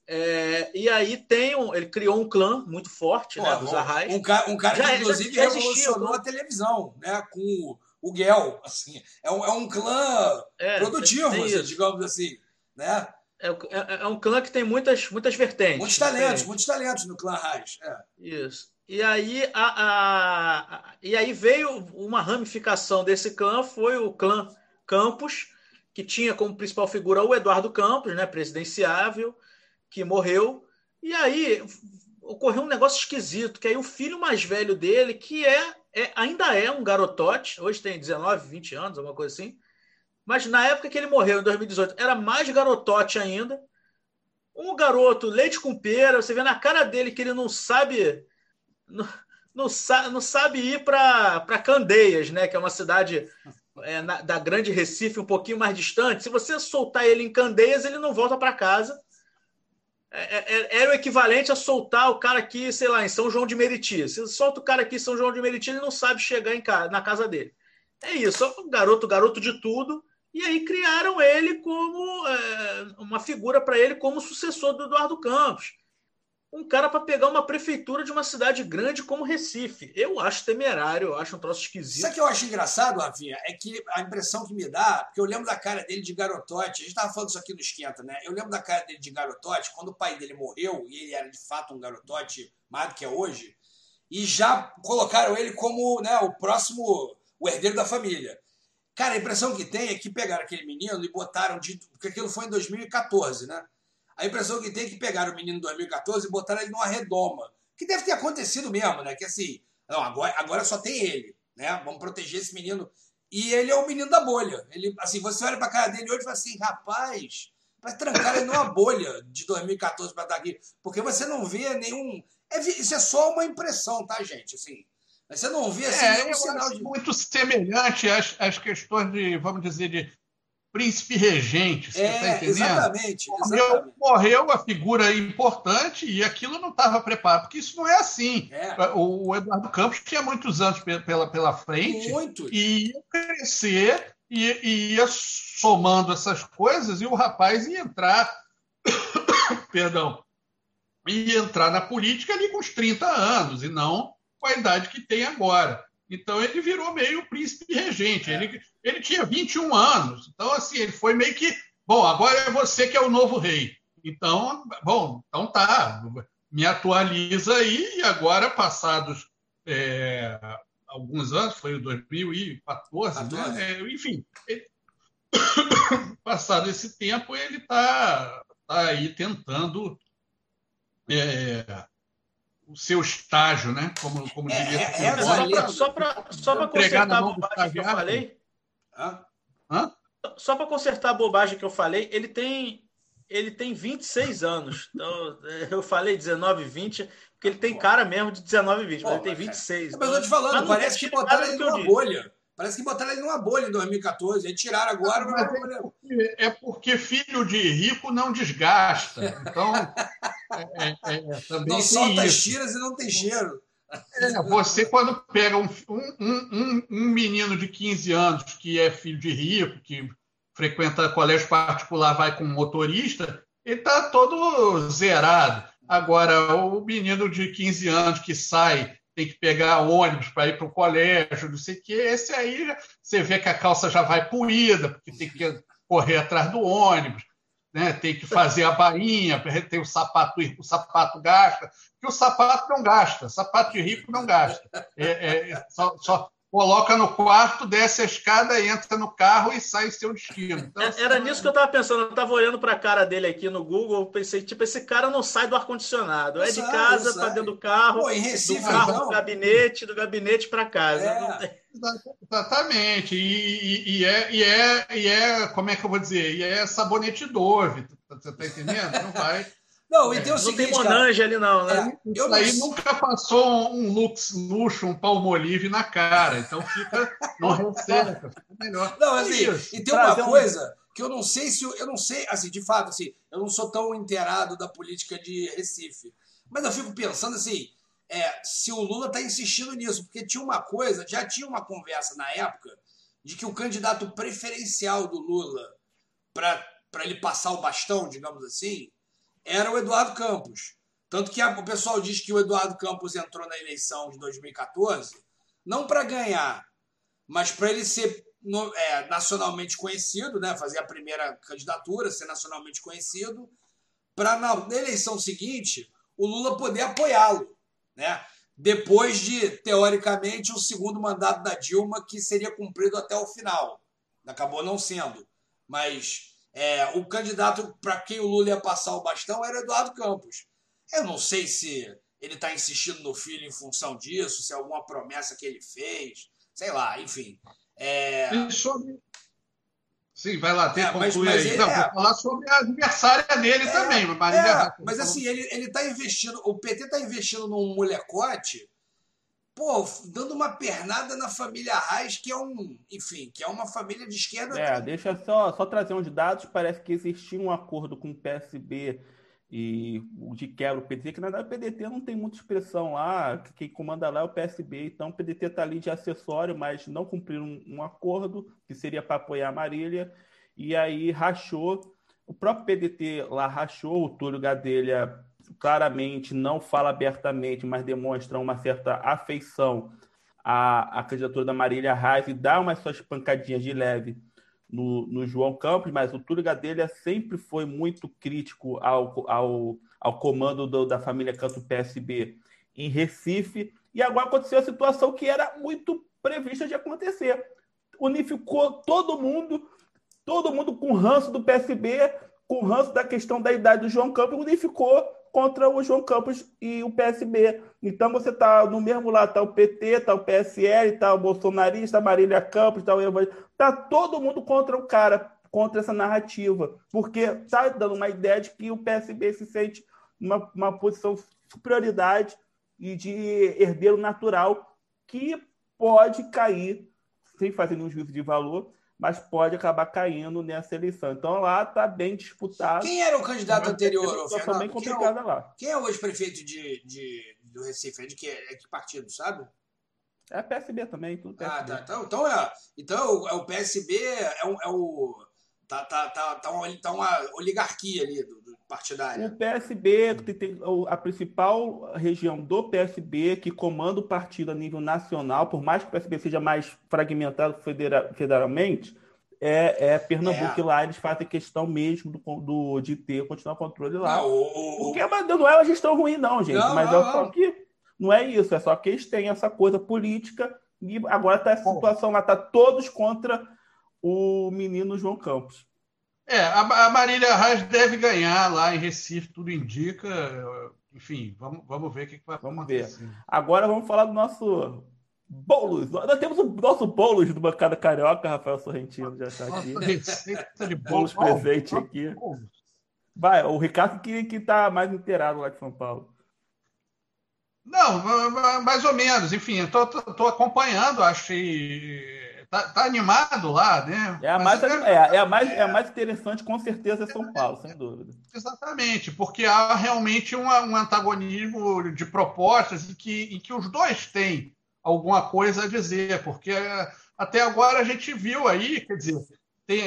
É, e aí tem um, ele criou um clã muito forte, Pô, né, dos Arrais. Um, cara, um cara já, que, é, inclusive, já, já revolucionou a televisão, né, com o, Guel. Assim, é, um, é um clã é, produtivo, assim, digamos assim. Né? É, é, é, um clã que tem muitas, muitas vertentes. Muitos talentos, muitos talentos no clã Arrais. É. Isso. E aí, a, a, a, e aí veio uma ramificação desse clã, foi o clã Campos, que tinha como principal figura o Eduardo Campos, né, presidenciável, que morreu. E aí ocorreu um negócio esquisito, que aí o filho mais velho dele, que é, é ainda é um garotote, hoje tem 19, 20 anos, alguma coisa assim, mas na época que ele morreu, em 2018, era mais garotote ainda. Um garoto, leite com pera, você vê na cara dele que ele não sabe não, não, não sabe ir para Candeias, né? Que é uma cidade é, na, da grande Recife, um pouquinho mais distante, se você soltar ele em Candeias, ele não volta para casa. É, é, é, o equivalente a soltar o cara aqui, sei lá, em São João de Meriti. Se solta o cara aqui em São João de Meriti, ele não sabe chegar em casa, na casa dele. É isso, um garoto, garoto de tudo. E aí criaram ele como é, uma figura para ele como sucessor do Eduardo Campos um cara para pegar uma prefeitura de uma cidade grande como Recife. Eu acho temerário, eu acho um troço esquisito. Sabe o que eu acho engraçado, Rafinha? É que a impressão que me dá, porque eu lembro da cara dele de garotote, a gente estava falando isso aqui no Esquenta, né? Eu lembro da cara dele de garotote, quando o pai dele morreu, e ele era de fato um garotote mais do que é hoje, e já colocaram ele como né, o próximo, o herdeiro da família. Cara, a impressão que tem é que pegaram aquele menino e botaram de. Porque aquilo foi em 2014, né? A impressão que tem é que pegaram o menino em 2014 e botaram ele numa redoma. Que deve ter acontecido mesmo, né? Que assim, não, agora, agora só tem ele. né? Vamos proteger esse menino. E ele é o menino da bolha. Ele, assim, você olha pra cara dele hoje e fala assim, rapaz, vai trancar ele numa bolha de 2014 para estar aqui. Porque você não vê nenhum. É, isso é só uma impressão, tá, gente? Assim, você não vê assim, é, nenhum sinal de. Muito semelhante às, às questões de, vamos dizer, de príncipe regente. Você é, tá entendendo? Exatamente. Morreu, exatamente. morreu a figura importante e aquilo não estava preparado, porque isso não é assim. É. O, o, Eduardo Campos tinha muitos anos pela, pela frente Muitos. e ia crescer e, e ia somando essas coisas e o rapaz ia entrar. perdão. Ia entrar na política ali com os 30 anos e não com a idade que tem agora. Então ele virou meio príncipe regente. É. Ele, ele tinha 21 anos. Então, assim, ele foi meio que. Bom, agora é você que é o novo rei. Então, bom, então tá. Me atualiza aí, e agora, passados é, alguns anos, foi em 2014, 14. né? É, enfim, ele, passado esse tempo, ele está tá aí tentando é, o seu estágio, né? Como, como é, diria. É, é, só para só para consertar a bobagem que eu falei. Hã? Hã? Só para consertar a bobagem que eu falei, ele tem ele tem 26 anos. Então, é, eu falei 19, 20, porque ele tem cara mesmo de 19, 20, mas ele tem 26. Mas eu te falando, parece que botaram ele numa bolha. Parece que botaram ele numa bolha em 2014. Aí tiraram agora. Mas é, porque, é porque filho de rico não desgasta. Então, é, é, é também não solta as tiras e não tem cheiro. É, você, quando pega um, um, um, um, menino de 15 anos que é filho de rico, que frequenta colégio particular, vai com motorista, ele está todo zerado. Agora, o menino de 15 anos que sai tem que pegar ônibus para ir para o colégio, não sei o quê. Esse aí você vê que a calça já vai poída, porque tem que correr atrás do ônibus, né? tem que fazer a bainha, tem o sapato, o sapato gasta, que o sapato não gasta, sapato de rico não gasta. É, é, só, só, coloca no quarto, desce a escada, entra no carro e sai seu destino. Então, é, Era nisso que eu estava pensando. Eu estava olhando para a cara dele aqui no Google, pensei, tipo, esse cara não sai do ar-condicionado. É de casa para dentro do carro, Pô, Recife, do carro não. gabinete, do gabinete para casa. É. Exatamente. E, e, e, é, e, é, e é, como é que eu vou dizer? E é sabonete Dove. Você está entendendo? Não vai. Não, e tem o seguinte, não tem Monange ali, não, né? É, eu aí não... nunca passou um Lux Luxo, um Palmolive na cara, então fica. Não recebe, fica melhor. Não, assim, e tem uma coisa que eu não sei se. Eu não sei, assim, de fato, assim, eu não sou tão inteirado da política de Recife. Mas eu fico pensando assim, é, se o Lula está insistindo nisso, porque tinha uma coisa, já tinha uma conversa na época de que o candidato preferencial do Lula para ele passar o bastão, digamos assim, era o Eduardo Campos. Tanto que o pessoal diz que o Eduardo Campos entrou na eleição de 2014 não para ganhar, mas para ele ser é, nacionalmente conhecido, né? fazer a primeira candidatura, ser nacionalmente conhecido, para na eleição seguinte o Lula poder apoiá-lo. Né? Depois de, teoricamente, o segundo mandato da Dilma, que seria cumprido até o final. Acabou não sendo. Mas é, o candidato para quem o Lula ia passar o bastão era Eduardo Campos. Eu não sei se ele está insistindo no filho em função disso, se é alguma promessa que ele fez, sei lá, enfim. É... Sim, vai lá, tem é, mas, mas aí. Não, é... vou falar sobre a adversária dele é, também. Marília... É, mas assim, ele, ele tá investindo, o PT está investindo num molecote pô, dando uma pernada na família Reis, que é um, enfim, que é uma família de esquerda. É, deixa só, só trazer uns dados. Parece que existia um acordo com o PSB e de quebra o PDT, que na verdade o PDT não tem muita expressão lá, quem comanda lá é o PSB, então o PDT está ali de acessório, mas não cumpriram um, um acordo que seria para apoiar a Marília, e aí rachou, o próprio PDT lá rachou, o Túlio Gadelha claramente não fala abertamente, mas demonstra uma certa afeição à, à candidatura da Marília Reis e dá umas suas pancadinhas de leve no, no João Campos, mas o Túlio Gadelha sempre foi muito crítico ao, ao, ao comando do, da família Canto PSB em Recife, e agora aconteceu a situação que era muito prevista de acontecer. Unificou todo mundo, todo mundo com ranço do PSB, com ranço da questão da idade do João Campos, unificou contra o João Campos e o PSB. Então você está no mesmo lado, está o PT, está o PSL, está o bolsonarista, Marília Campos, está o Evangelho. Está todo mundo contra o cara, contra essa narrativa. Porque está dando uma ideia de que o PSB se sente numa uma posição de superioridade e de herdeiro natural que pode cair, sem fazer nenhum juízo de valor, mas pode acabar caindo nessa eleição. Então lá está bem disputado. Quem era o candidato anterior, Fernando? bem complicada quem é o, lá. Quem é o ex-prefeito de, de, do Recife? É de que, é que partido, sabe? É PSB também, tudo PSB. Ah, tá. Então, então, é, então é o PSB é, o. É o tá, tá, tá, tá, uma, tá uma oligarquia ali do partidária. O PSB, tem, a principal região do PSB que comanda o partido a nível nacional, por mais que o PSB seja mais fragmentado federa, federalmente, é, é Pernambuco. É. lá eles fazem questão mesmo do, do, de ter, continuar o controle lá. Não, o, Porque não é uma gestão ruim, não, gente. Não, mas não, é só que não é isso, é só que eles têm essa coisa política e agora está essa situação lá, está todos contra o menino João Campos. É, a, Marília Reis deve ganhar lá em Recife, tudo indica. Enfim, vamos, vamos ver o que, que vai vamos acontecer. Ver. Agora vamos falar do nosso Boulos. Nós temos o nosso Boulos do Bancada Carioca, Rafael Sorrentino já está aqui. Nossa, de Boulos presente aqui. Vai, o Ricardo que está mais inteirado lá de São Paulo. Não, mais ou menos. Enfim, estou acompanhando, achei. Tá, tá, animado lá, né? É a, mais, é, é, a mais, é a mais interessante, com certeza, é São Paulo, sem dúvida. Exatamente, porque há realmente uma, um antagonismo de propostas em que, em que os dois têm alguma coisa a dizer, porque até agora a gente viu aí, quer dizer, tem,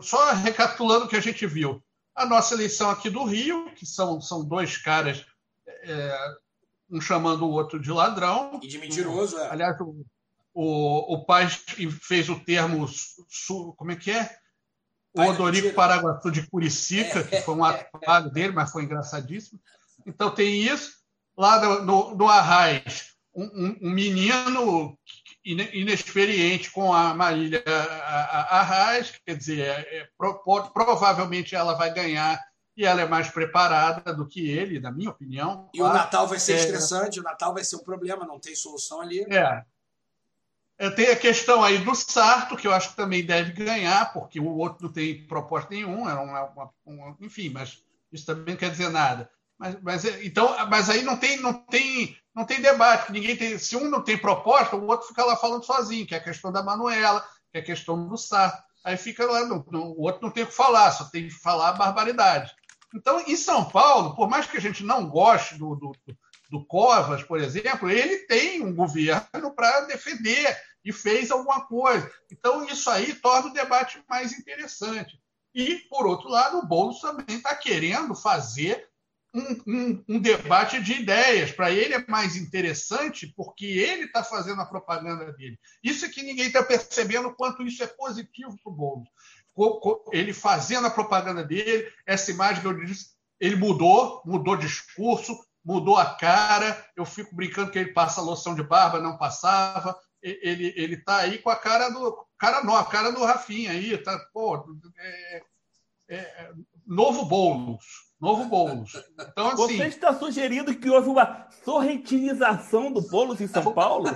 só recapitulando o que a gente viu, a nossa eleição aqui do Rio, que são, são dois caras é, um chamando o outro de ladrão. E de mentiroso, é. Aliás, o, o, o pai fez o termo, como é que é? O Odorico Paraguaçu de Curicica, é. que foi um ato pago dele, mas foi engraçadíssimo. Então tem isso. Lá no, no, Arraiz, um, um, um, menino inexperiente com a Marília Arraiz, quer dizer, é, é, pro, provavelmente ela vai ganhar e ela é mais preparada do que ele, na minha opinião. E claro. o Natal vai ser é... estressante, o Natal vai ser um problema, não tem solução ali. É. Tem a questão aí do Sarto, que eu acho que também deve ganhar, porque o outro não tem proposta nenhuma, é uma, uma, uma, enfim, mas isso também não quer dizer nada. Mas, mas, então, mas aí não tem, não tem, não tem debate, ninguém tem, se um não tem proposta, o outro fica lá falando sozinho, que é a questão da Manuela, que é a questão do Sarto. Aí fica lá, não, não, o outro não tem o que falar, só tem que falar barbaridade. Então, em São Paulo, por mais que a gente não goste do, do, do Covas, por exemplo, ele tem um governo para defender e fez alguma coisa. Então, isso aí torna o debate mais interessante. E, por outro lado, o Boulos também está querendo fazer um, um, um, debate de ideias. Para ele é mais interessante porque ele está fazendo a propaganda dele. Isso é que ninguém está percebendo quanto isso é positivo para o Boulos ele fazendo a propaganda dele, essa imagem que eu disse, ele mudou, mudou discurso, mudou a cara. Eu fico brincando que ele passa loção de barba, não passava. Ele ele tá aí com a cara do cara nova, a cara do Rafinha aí, tá, pô, é, é, novo Boulos. Novo Boulos. Então, assim, Você está sugerindo que houve uma sorrentinização do Boulos em São Paulo?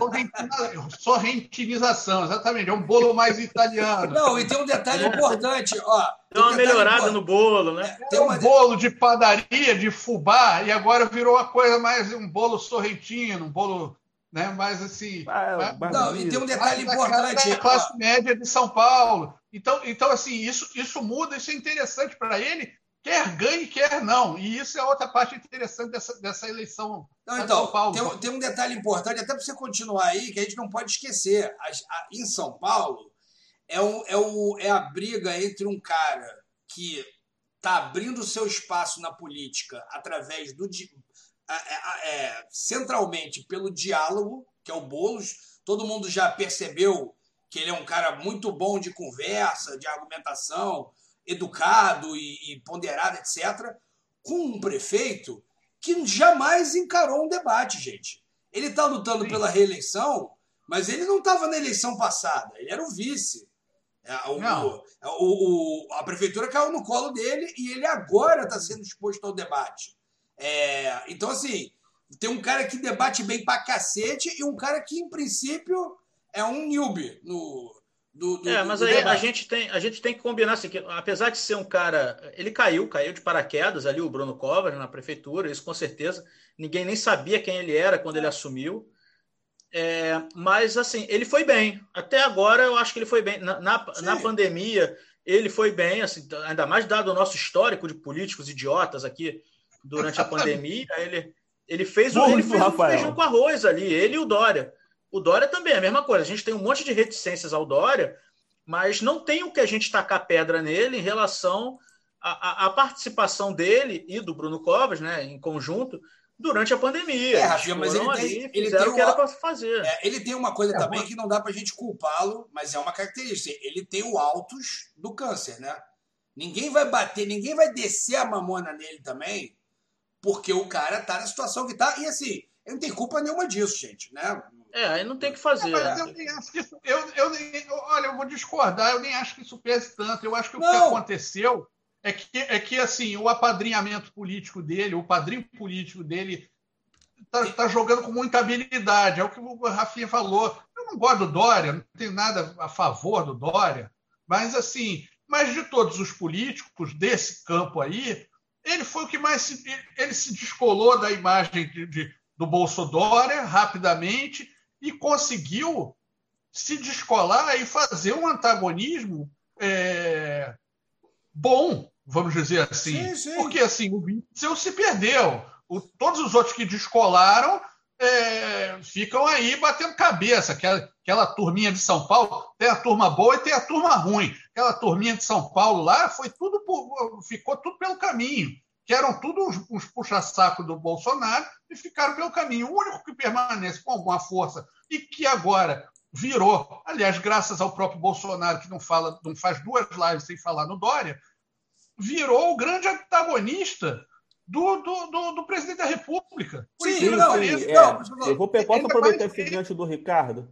Sorrentinização, exatamente. É um bolo mais italiano. Não, e tem um detalhe importante. Ó, Deu uma um melhorada no bolo, né? Tem um bolo de padaria, de fubá, e agora virou uma coisa mais um bolo sorrentino, um bolo né? Mas assim, ah, mas, não, e tem um detalhe importante, a classe média de São Paulo. Então, então assim, isso isso muda, isso é interessante para ele, quer ganhe, quer não. E isso é outra parte interessante dessa, dessa eleição. Não, então, São Paulo. Tem, tem, um detalhe importante, até para você continuar aí, que a gente não pode esquecer. A, a, em São Paulo, é, o, é, o, é a briga entre um cara que está abrindo seu espaço na política através do. É, centralmente pelo diálogo, que é o Boulos. Todo mundo já percebeu que ele é um cara muito bom de conversa, de argumentação, educado e, e ponderado, etc., com um prefeito que jamais encarou um debate, gente. Ele está lutando Sim. pela reeleição, mas ele não estava na eleição passada, ele era o vice. É, o, o, o, a prefeitura caiu no colo dele e ele agora está sendo exposto ao debate. É, então, assim, tem um cara que debate bem pra cacete e um cara que, em princípio, é um newbie no. Do, do, é, mas aí a gente, tem, a gente tem que combinar assim, que apesar de ser um cara. Ele caiu, caiu de paraquedas ali, o Bruno Covas, na prefeitura, isso com certeza. Ninguém nem sabia quem ele era quando ele assumiu. É, mas assim, ele foi bem. Até agora eu acho que ele foi bem. Na, na, na, pandemia, ele foi bem, assim, ainda mais dado o nosso histórico de políticos idiotas aqui durante a pandemia. Ele, ele fez, o, ele fez um feijão com arroz ali, ele e o Dória. O Dória também é a mesma coisa. A gente tem um monte de reticências ao Dória, mas não tem o que a gente tacar pedra nele em relação à, à participação dele e do Bruno Covas, né, em conjunto, durante a pandemia. É, Rafinha, mas ele tem, ele tem o que era para fazer. É, ele tem uma coisa é, também mas... que não dá para a gente culpá-lo, mas é uma característica. Ele tem o altos do câncer, né? Ninguém vai bater, ninguém vai descer a mamona nele também, porque o cara tá na situação que tá. E assim, ele não tem culpa nenhuma disso, gente, né? É, aí não tem que fazer. É, mas eu nem acho que isso. Eu, eu, olha, eu vou discordar, eu nem acho que isso pese tanto. Eu acho que o não. que aconteceu é que, é que assim, o apadrinhamento político dele, o padrinho político dele, está tá jogando com muita habilidade. É o que o Rafinha falou. Eu não gosto do Dória, não tenho nada a favor do Dória, mas assim, mas de todos os políticos desse campo aí, ele foi o que mais se, ele se descolou da imagem de, de, do Bolsonaro rapidamente e conseguiu se descolar e fazer um antagonismo é, bom vamos dizer assim. Sim, sim. Porque assim, o Witzel se perdeu. O, todos os outros que descolaram é, ficam aí batendo cabeça. Aquela, aquela turminha de São Paulo, tem a turma boa e tem a turma ruim. Aquela turminha de São Paulo lá foi tudo por, ficou tudo pelo caminho. Que eram tudo uns, uns puxa-saco do Bolsonaro e ficaram pelo caminho. O único que permanece com alguma força e que agora virou, aliás, graças ao próprio Bolsonaro, que não fala, não faz duas lives sem falar no Dória, virou o grande antagonista do, do, do, do presidente da República. sim, não, sim, é. não, eu vou pegar, posso aproveitar esse gancho do Ricardo?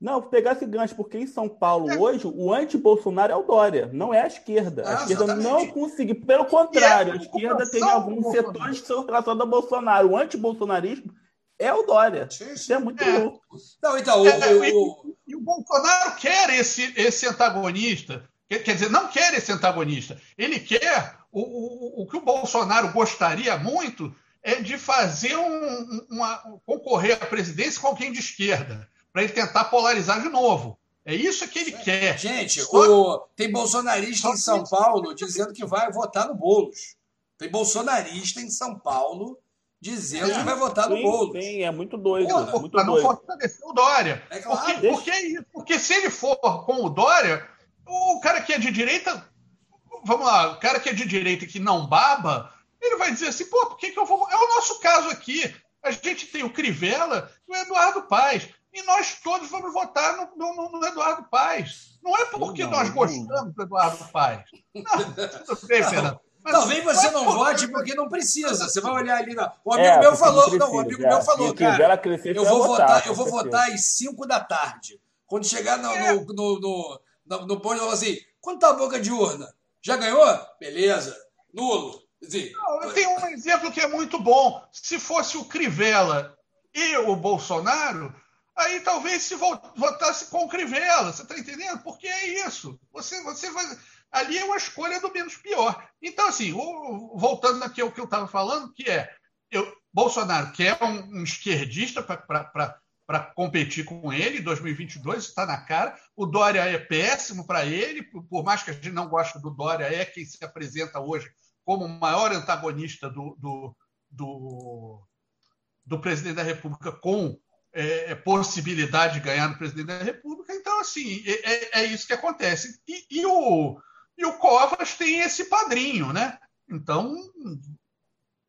Não, vou pegar esse gancho, porque em São Paulo, é. hoje, o anti-Bolsonaro é o Dória, não é a esquerda. Ah, a esquerda exatamente. não conseguiu. Pelo contrário, a esquerda tem alguns setores que são relacionados ao Bolsonaro. O anti-bolsonarismo é o Dória. Sim, sim. Isso é muito é. louco. Não, então, o, é, o, e, e, o Bolsonaro quer esse, esse antagonista Quer dizer, não quer esse antagonista. Ele quer. O, o, o que o Bolsonaro gostaria muito é de fazer um, uma, concorrer à presidência com alguém de esquerda, para ele tentar polarizar de novo. É isso que ele quer. Gente, Só... o... tem bolsonarista Só em São Paulo dizendo que vai votar no Boulos. Tem bolsonarista em São Paulo dizendo é, que vai votar no Boulos. Sim, é muito doido. Pô, é muito doido. não fortalecer o Dória. É claro. Porque, porque, é porque se ele for com o Dória, o cara que é de direita, vamos lá, o cara que é de direita que não baba, ele vai dizer assim, pô, por que, que eu vou. É o nosso caso aqui. A gente tem o Crivella e o Eduardo Paes. E nós todos vamos votar no, no, no Eduardo Paes. Não é porque não, nós gostamos do Eduardo Paes. Não, tudo bem, Fernando. Mas Talvez você não vote porque não precisa. Você vai olhar ali. Na... O amigo é, meu falou, não, o amigo é. meu falou, cara. eu vou votar, eu vou votar às 5 da tarde. Quando chegar no, é. no, no, no no, no ponto falou assim: quanto tá a boca de urna? Já ganhou? Beleza. Nulo. Não, tenho um exemplo que é muito bom. Se fosse o Crivella e o Bolsonaro, aí talvez se votasse com o Crivella. Você está entendendo? Porque é isso. Você, você vai. Ali é uma escolha do menos pior. Então, assim, voltando aqui ao que eu estava falando, que é eu, Bolsonaro quer um, um esquerdista para para competir com ele em 2022, está na cara. O Dória é péssimo para ele, por mais que a gente não goste do Dória, é quem se apresenta hoje como o maior antagonista do, do, do, do presidente da República com é, é possibilidade de ganhar no presidente da República. Então, assim, é, é, é isso que acontece. E, e, o, e o Covas tem esse padrinho, né? Então,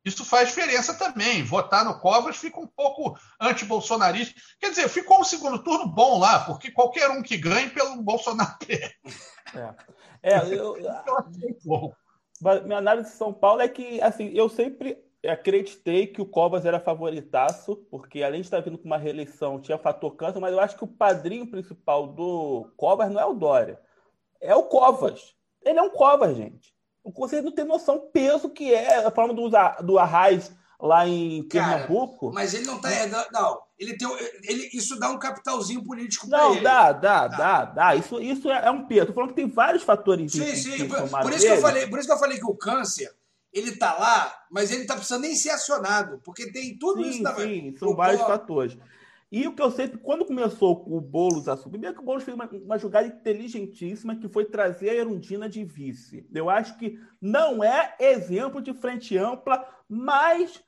isso faz diferença também. Votar no Covas fica um pouco anti-bolsonarista. Quer dizer, ficou um segundo turno bom lá, porque qualquer um que ganhe pelo Bolsonaro. É, é eu, eu minha análise de São Paulo é que, assim, eu sempre acreditei que o Covas era favoritaço, porque além de estar vindo com uma reeleição, tinha fator câncer, mas eu acho que o padrinho principal do Covas não é o Dória, é o Covas. Ele é um Covas, gente. O conselho não tem noção do peso que é a forma do, do Arraes lá em Pernambuco. Mas ele não está herdando. Não, ele tem, ele, isso dá um capitalzinho político para ele. Não, dá, dá, dá, dá. Isso, isso é um peso. Estou falando que tem vários fatores. Sim, sim. Por, por, isso que eu falei, por isso que eu falei que o câncer ele está lá, mas ele está precisando nem ser acionado, porque tem tudo sim, isso também. Sim, são o vários fatores. E o que eu sei, quando começou o Boulos a subir, primeiro que o Boulos fez uma, uma, jogada inteligentíssima que foi trazer a Erundina de vice. Eu acho que não é exemplo de frente ampla, mas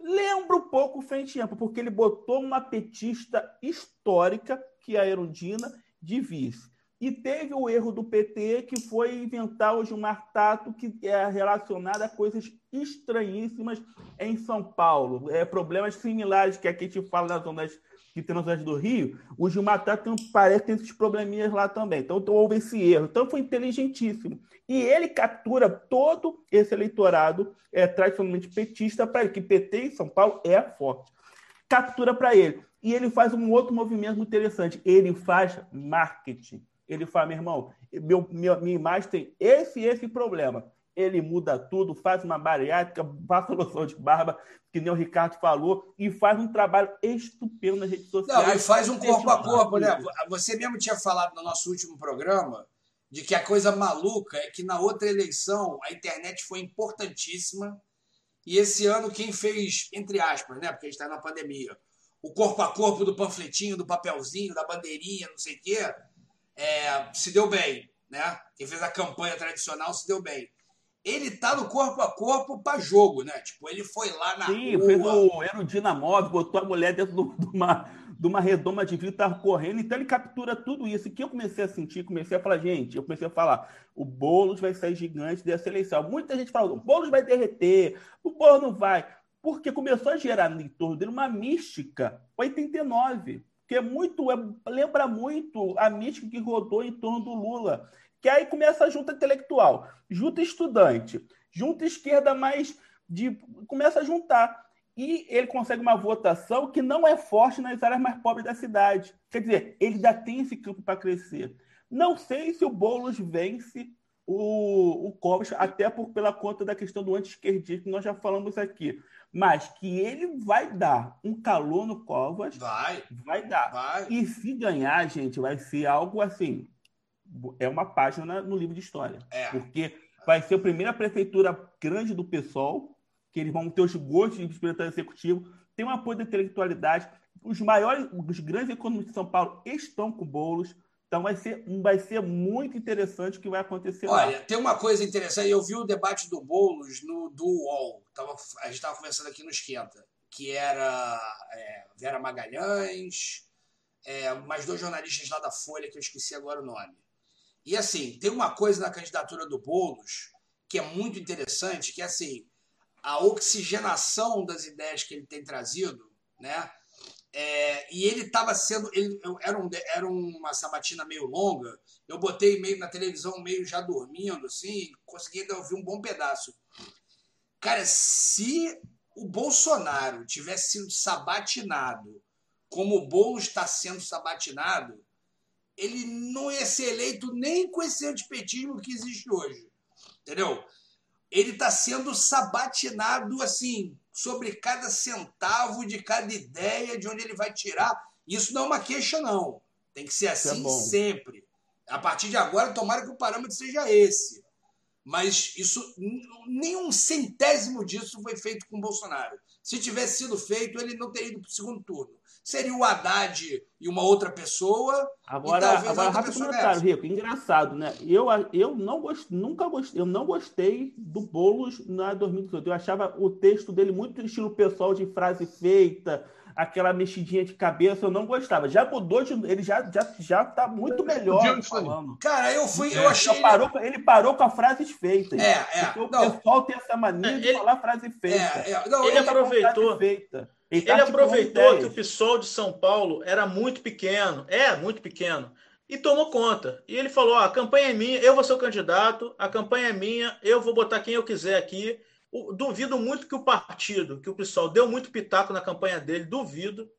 lembra um pouco frente ampla, porque ele botou uma petista histórica, que é a Erundina, de vice. E teve o erro do PT, que foi inventar o Gilmar Tato, que é relacionado a coisas estranhíssimas em São Paulo. É, problemas similares que aqui a gente fala nas zonas que tem nas zonas do Rio. O Gilmar Tato parece ter esses probleminhas lá também. Então, então houve esse erro. Então foi inteligentíssimo. E ele captura todo esse eleitorado é, tradicionalmente petista para ele, que PT em São Paulo é forte. Captura para ele. E ele faz um outro movimento interessante. Ele faz marketing ele fala, meu irmão, meu, meu, minha imagem tem esse esse problema. Ele muda tudo, faz uma bariátrica, faz solução de barba, que nem o Ricardo falou, e faz um trabalho estupendo nas redes sociais. Não, e faz um corpo a corpo, né? Você mesmo tinha falado no nosso último programa de que a coisa maluca é que na outra eleição a internet foi importantíssima e esse ano quem fez, entre aspas, né? Porque a gente está na pandemia, o corpo a corpo do panfletinho, do papelzinho, da bandeirinha, não sei o quê, é, se deu bem, né? Quem fez a campanha tradicional se deu bem. Ele tá no corpo a corpo para jogo, né? Tipo, ele foi lá na Sim, rua. fez o aerodinamóvel, botou a mulher dentro de uma, de uma redoma de vidro, tava correndo, então ele captura tudo isso. E que eu comecei a sentir, comecei a falar, gente, eu comecei a falar, o Boulos vai sair gigante dessa eleição. Muita gente falou, o Boulos vai derreter, o Boulos não vai. Porque começou a gerar em torno dele uma mística. 89 que é muito, é, lembra muito a mística que rodou em torno do Lula. Que aí começa a junta intelectual, junta estudante, junta esquerda mais de. começa a juntar. E ele consegue uma votação que não é forte nas áreas mais pobres da cidade. Quer dizer, ele ainda tem esse campo para crescer. Não sei se o Boulos vence o, o Covas, até por, pela conta da questão do anti-esquerdismo, que nós já falamos aqui mas que ele vai dar um calor no Covas. Vai. Vai dar. Vai. E se ganhar, gente, vai ser algo assim. É uma página no livro de história. É. Porque vai ser a primeira prefeitura grande do PSOL, que eles vão ter os gostos de secretário executivo, tem um apoio da intelectualidade. Os maiores, os grandes economistas de São Paulo estão com bolos. Então vai ser, vai ser muito interessante o que vai acontecer Olha, lá. tem uma coisa interessante. Eu vi o debate do Boulos no, do UOL. Tava, a gente estava conversando aqui no Esquenta. Que era é, Vera Magalhães, é, mais dois jornalistas lá da Folha, que eu esqueci agora o nome. E assim, tem uma coisa na candidatura do Boulos que é muito interessante, que é assim, a oxigenação das ideias que ele tem trazido, né? É, e ele estava sendo. Ele, era, um, era uma sabatina meio longa. Eu botei meio na televisão, meio já dormindo, assim, consegui ainda ouvir um bom pedaço. Cara, se o Bolsonaro tivesse sido sabatinado como o Boulos está sendo sabatinado, ele não ia ser eleito nem com esse antipetismo que existe hoje. Entendeu? Ele está sendo sabatinado assim, sobre cada centavo de cada ideia, de onde ele vai tirar. Isso não é uma queixa, não. Tem que ser é assim é sempre. A partir de agora, tomara que o parâmetro seja esse. Mas isso, nenhum centésimo disso foi feito com o Bolsonaro. Se tivesse sido feito, ele não teria ido para o segundo turno. Seria o Haddad e uma outra pessoa. Agora, agora rápido comentário, Rico. Engraçado, né? Eu, eu não gost, nunca gostei, eu não gostei do Boulos na 2018. Eu achava o texto dele muito estilo pessoal de frase feita, aquela mexidinha de cabeça, eu não gostava. Já mudou de. Ele já, já, já tá muito melhor falando. Cara, eu fui. Eu achei. Ele parou, ele parou com as frases feitas. É, é. Porque não. o pessoal tem essa mania é, de ele, falar frase feita. É, é. Não, ele, ele aproveitou. Ele, ele aproveitou que o PSOL de São Paulo era muito pequeno, é muito pequeno, e tomou conta. E ele falou: a campanha é minha, eu vou ser o candidato, a campanha é minha, eu vou botar quem eu quiser aqui. Duvido muito que o partido, que o PSOL deu muito pitaco na campanha dele, duvido.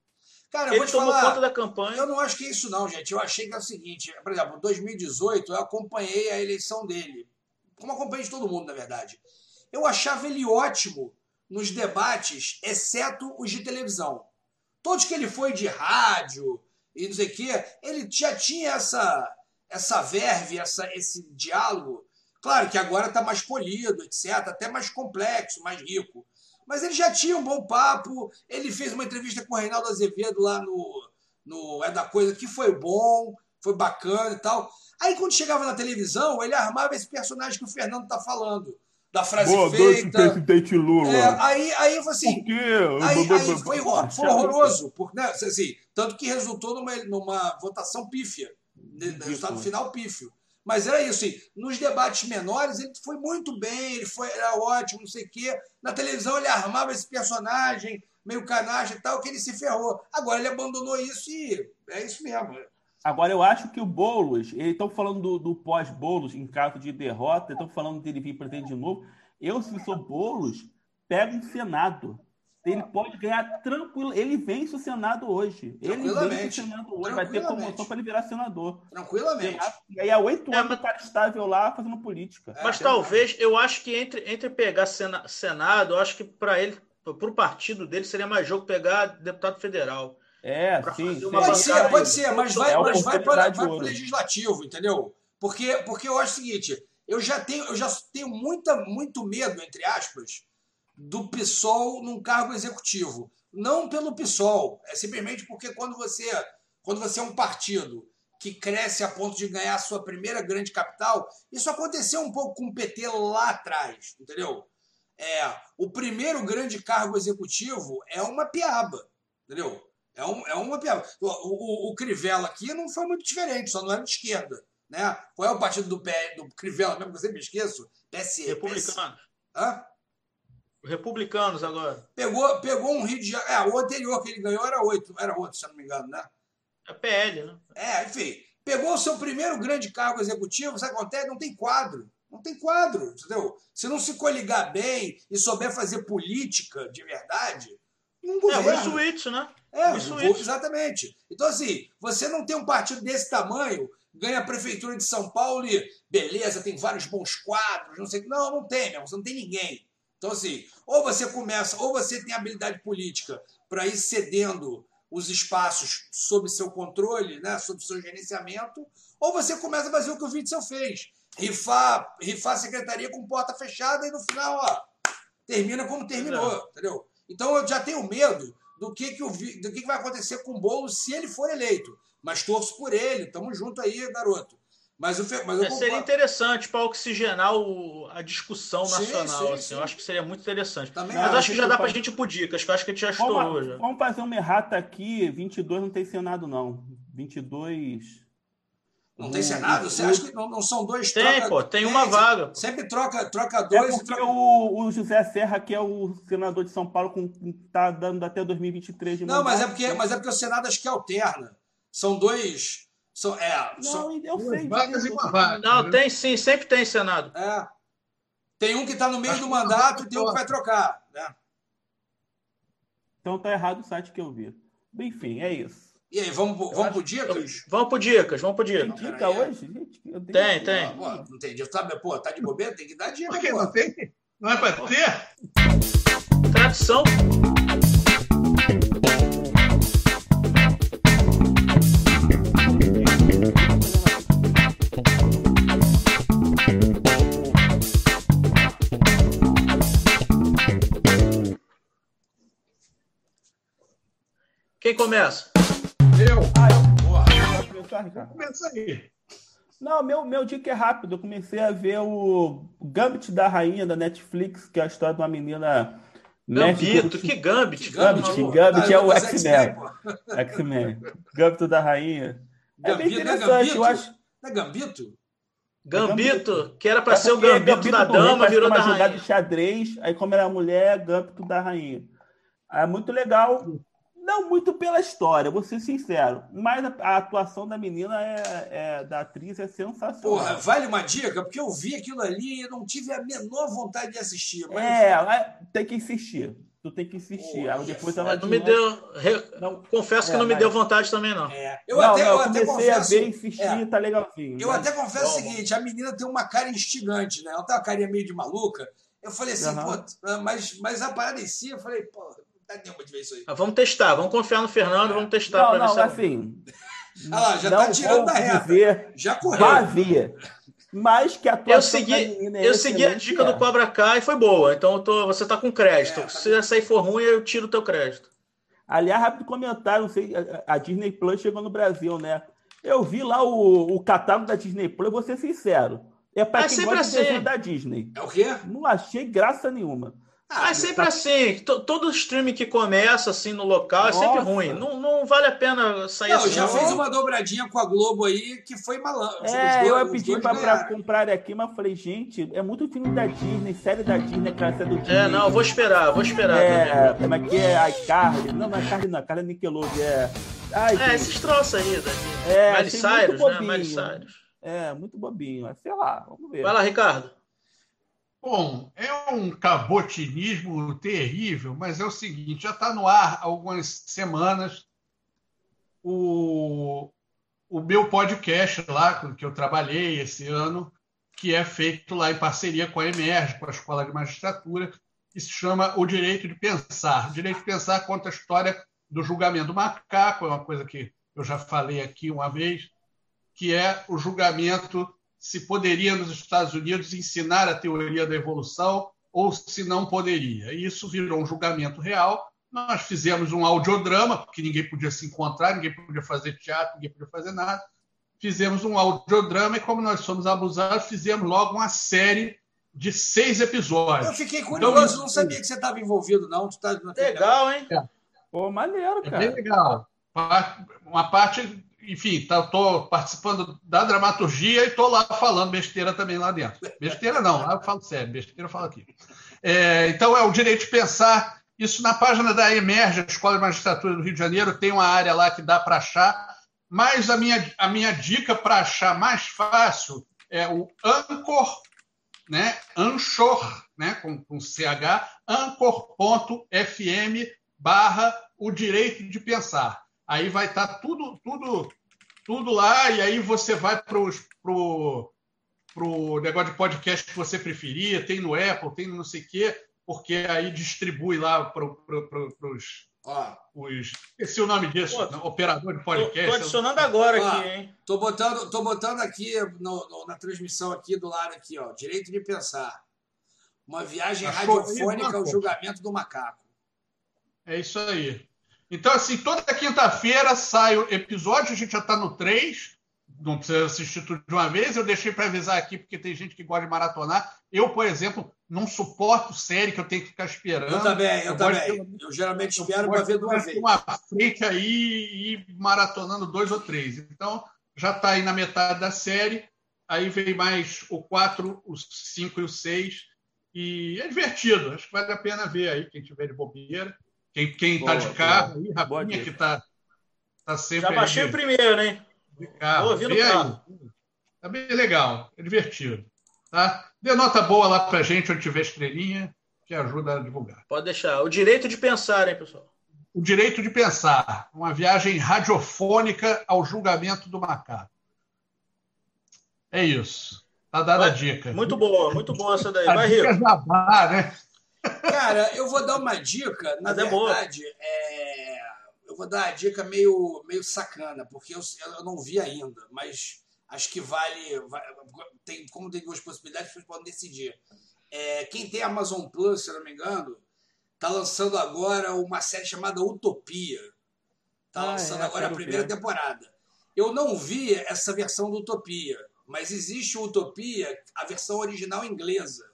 Cara, ele tomou falar, conta da campanha. Eu não acho que é isso, não, gente. Eu achei que é o seguinte: por exemplo, em 2018, eu acompanhei a eleição dele, como acompanhei de todo mundo, na verdade. Eu achava ele ótimo nos debates, exceto os de televisão. Todos que ele foi de rádio e não sei o quê, ele já tinha essa, essa verve, essa, esse diálogo. Claro que agora está mais polido, etc., até mais complexo, mais rico. Mas ele já tinha um bom papo. Ele fez uma entrevista com o Reinaldo Azevedo lá no, no É da Coisa, que foi bom, foi bacana e tal. Aí quando chegava na televisão, ele armava esse personagem que o Fernando está falando da frase Boa feita. Noite, presidente Lula. É, aí, aí eu assim. Por quê? Aí, aí foi, foi horroroso. Porque, né, assim, tanto que resultou numa, numa votação pífia. Resultado final pífio. Mas era isso, assim, nos debates menores ele foi muito bem, ele foi, era ótimo, não sei o quê. Na televisão ele armava esse personagem meio canagem e tal, que ele se ferrou. Agora ele abandonou isso e é isso mesmo. Agora, eu acho que o Boulos, eles estão falando do, do pós-Boulos em caso de derrota, estão falando dele vir presidente de novo. Eu, se sou Boulos, pego um Senado. Ele pode ganhar tranquilo. Ele vence o Senado hoje. Ele vence o Senado hoje. Vai ter promoção para ele virar senador. Tranquilamente. E aí há oito anos é, mas... estável lá fazendo política. É, mas é, talvez, eu acho que entre, entre pegar Senado, eu acho que para ele, para o partido dele, seria mais jogo pegar deputado federal. É, sim. sim. Pode ser, pode ser, mas vai, é mas vai para, vai para o legislativo, entendeu? Porque, porque eu acho o seguinte, eu já tenho, eu já tenho muita, muito medo, entre aspas, do PSOL num cargo executivo. Não pelo PSOL, é simplesmente porque quando você, quando você é um partido que cresce a ponto de ganhar a sua primeira grande capital, isso aconteceu um pouco com o PT lá atrás, entendeu? É, o primeiro grande cargo executivo é uma piaba, entendeu? É, um, é uma piada. O, o, o, Crivella aqui não foi muito diferente, só não era de esquerda. Né? Qual é o partido do, P, do Crivella mesmo que eu sempre esqueço? PSE. Republicanos. Hã? Republicanos agora. Pegou, pegou um Rio de Janeiro. É, o anterior que ele ganhou era oito, era outro, se eu não me engano, né? É PL, né? É, enfim. Pegou o seu primeiro grande cargo executivo, sabe o que acontece? Não tem quadro. Não tem quadro, entendeu? Se não se coligar bem e souber fazer política de verdade, não governa. É, o switch, né? É, vou, exatamente. Então, assim, você não tem um partido desse tamanho, ganha a prefeitura de São Paulo e beleza, tem vários bons quadros, não sei Não, não tem, meu, você não tem ninguém. Então, assim, ou você começa, ou você tem habilidade política para ir cedendo os espaços sob seu controle, né, sob seu gerenciamento, ou você começa a fazer o que o Witzel fez. Rifar, rifar a secretaria com porta fechada e no final, ó, termina como terminou, entendeu? Então eu já tenho medo do que, que, o, do que, que vai acontecer com o Boulos se ele for eleito. Mas torço por ele, tamo junto aí, garoto. Mas, eu, mas eu é, seria interessante para oxigenar o, a discussão nacional. Sim, sim, assim. sim. Eu acho que seria muito interessante. Também mas acho que já dá para a gente ir pro dicas, que eu acho que a gente já estourou. Vamos, já. vamos fazer uma errata aqui. 22 não tem Senado, não. 22. Não tem Senado? Você acha que não, não são dois Tem, troca... pô, tem uma vaga. Sempre troca, troca dois. É porque troca... o, o, José Serra, que é o senador de São Paulo, com, tá dando até 2023 de Não, mas é, porque, mas é porque o Senado acho que alterna. São dois. São, é, não, são... eu sei. Vagas e uma vaga. Não, né? tem sim, sempre tem Senado. É. Tem um que está no meio acho do mandato e tem um que vai trocar. Né? Então tá errado o site que eu vi. Enfim, é isso. E aí, vamos, vamos acho... pro Dicas? Vamos pro Dicas, vamos pro Dicas. Tem dica hoje, gente? Tem, tem. Não, pô, não tem dica. Sabe, pô, tá de bobeira, tem que dar dica. Por que não tem? Não é pra ter? Tradição. Quem começa? Eu. Porra, Começa aí. Não, meu, meu dica é rápido. Eu comecei a ver o Gambit da Rainha da Netflix, que é a história de uma menina. Gambito, que Gambit? Gambit, Gambit, Gambit é o X-Men. X-Men. Gambito da Rainha. É bem é interessante, eu acho. Não é Gambito? Gambito, que era para é ser o Gambito, Gambito da dama, rei, virou da rainha. jogada de xadrez, aí como era mulher, Gambito da rainha. É muito legal. Não muito pela história, vou ser sincero. Mas a, a atuação da menina, é, é, da atriz, é sensacional. Porra, vale uma dica? Porque eu vi aquilo ali e não tive a menor vontade de assistir. Mas... É, tem que insistir. Tu tem que insistir. Porra, depois ela não me deu. Re... Não, Confesso que é, não me mas... deu vontade também, não. É. Eu, não, até, não, eu, até comecei confesso, a ver, insistir, é. tá legalzinho. Eu mas... até confesso Bom. o seguinte: a menina tem uma cara instigante, né? Ela tem uma carinha meio de maluca. Eu falei assim, uhum. pô, mas, mas a parada em si, eu falei, pô, não dá nenhuma de ver isso aí. Ah, vamos testar, vamos confiar no Fernando, é. vamos testar. Não, não, assim. Olha lá, já tá tirando da reta. Dizer, já correu. Havia. Mas que a Eu segui, é eu segui a dica é. do Cobra Kai e foi boa. Então tô, você tá com crédito. É, tá Se essa aí for ruim, eu tiro o teu crédito. Aliás, rápido comentário, não sei, a Disney Plus chegou no Brasil, né? Eu vi lá o, o catálogo da Disney Plus, vou ser sincero. É para quem gosta assim. de da Disney. É o quê? Não achei graça nenhuma. Ah, é sempre tá... assim. Todo streaming que começa assim no local Nossa. é sempre ruim. Não, não vale a pena sair não, assim. já fez uma dobradinha com a Globo aí que foi malandro. É, dois, eu pedi para comprar aqui, mas falei, gente, é muito filme da Disney, série da Disney, cara, é do Disney. É, não, vou esperar, vou esperar. É, como é que é? iCarly. Não, não é Carly, não, Carly é Nickelodeon. É, Ai, é esses troços aí da É, Miley Cyrus, né? Miley Cyrus. É, muito bobinho. Sei lá, vamos ver. Vai lá, Ricardo. Bom, é um cabotinismo terrível, mas é o seguinte: já está no ar há algumas semanas o, o meu podcast lá, que eu trabalhei esse ano, que é feito lá em parceria com a Emerge, com a Escola de Magistratura, que se chama O Direito de Pensar. O Direito de Pensar conta a história do julgamento do macaco, é uma coisa que eu já falei aqui uma vez, que é o julgamento se poderia nos Estados Unidos ensinar a teoria da evolução ou se não poderia. E isso virou um julgamento real. Nós fizemos um audiodrama, porque ninguém podia se encontrar, ninguém podia fazer teatro, ninguém podia fazer nada. Fizemos um audiodrama e, como nós somos abusados, fizemos logo uma série de seis episódios. Eu fiquei curioso, então, não sabia que você estava envolvido, não. Tu tá... Legal, hein? É. Pô, maneiro, cara. É bem legal. Uma parte enfim, tá, participando da dramaturgia e estou lá falando besteira também lá dentro. Besteira não, lá eu falo sério, besteira eu falo aqui. É, então, é o direito de pensar. Isso na página da Emerge, Escola de Magistratura do Rio de Janeiro, tem uma área lá que dá para achar. Mas a minha, a minha dica para achar mais fácil é o Anchor, né? Anchor, né? com, com CH, anchor.fm barra o direito de pensar aí vai estar tá tudo, tudo, tudo lá, e aí você vai para o pro negócio de podcast que você preferir, tem no Apple, tem no não sei o quê, porque aí distribui lá para pro, os. os esqueci o nome disso, Pô, operador de podcast. Estou adicionando agora aqui, hein? Tô botando, tô botando aqui no, no, na transmissão aqui do lado aqui, ó, direito de pensar. Uma viagem Achou radiofônica ao julgamento do macaco. É isso aí. Então, assim, toda quinta-feira sai o episódio, a gente já está no 3, não precisa assistir tudo de uma vez. Eu deixei para avisar aqui, porque tem gente que gosta de maratonar. Eu, por exemplo, não suporto série que eu tenho que ficar esperando. Eu também, eu, eu também. De... Eu geralmente espero para ver de uma vez. Uma frente aí e maratonando dois ou três. Então, já está aí na metade da série. Aí vem mais o 4, o 5 e o 6. E é divertido. Acho que vale a pena ver aí, quem tiver de bobeira. Quem, quem tá de carro aí, Rafinha, que tá, tá sempre. Já baixei o primeiro, hein? De carro. Vou ouvindo carro. Tá bem legal, é divertido. Tá? Dê nota boa lá pra gente onde tiver estrelinha, que ajuda a divulgar. Pode deixar. O direito de pensar, hein, pessoal? O direito de pensar. Uma viagem radiofônica ao julgamento do macaco. É isso. Tá dada a dica. Muito boa, muito boa essa daí. Vai, Rico. né? Cara, eu vou dar uma dica, na Mas é verdade, é é... eu vou dar uma dica meio, meio sacana, porque eu, eu não vi ainda, mas acho que vale. tem, como tem duas possibilidades, vocês podem decidir. É, quem tem Amazon Plus, se eu não me engano, tá lançando agora uma série chamada Utopia. Tá ah, lançando é, agora a primeira ver. temporada. Eu não vi essa versão do Utopia, mas existe o Utopia, a versão original inglesa,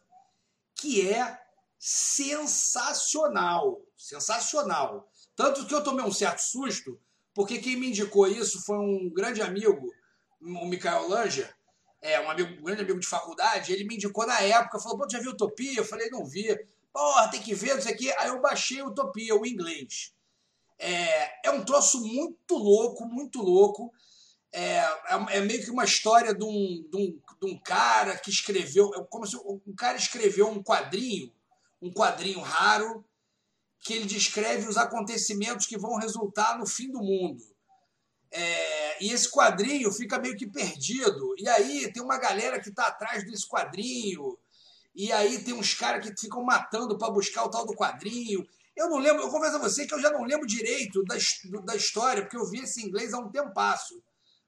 que é sensacional. Sensacional. Tanto que eu tomei um certo susto, porque quem me indicou isso foi um grande amigo, o Michael Langer, é, um, amigo, um grande amigo de faculdade, ele me indicou na época, falou, pô, já viu Utopia? Eu falei, não vi. Porra, tem que ver, não sei o quê. Aí eu baixei Utopia, o inglês. É, é um troço muito louco, muito louco. É, é, é meio que uma história de um, de, um, de um cara que escreveu, é como se um cara escreveu um quadrinho um quadrinho raro que ele descreve os acontecimentos que vão resultar no fim do mundo. É, e esse quadrinho fica meio que perdido. E aí tem uma galera que está atrás desse quadrinho. e aí tem uns caras que ficam matando para buscar o tal do quadrinho. Eu não lembro, eu confesso a você que eu já não lembro direito da, da história, porque eu vi esse inglês há um tempasso.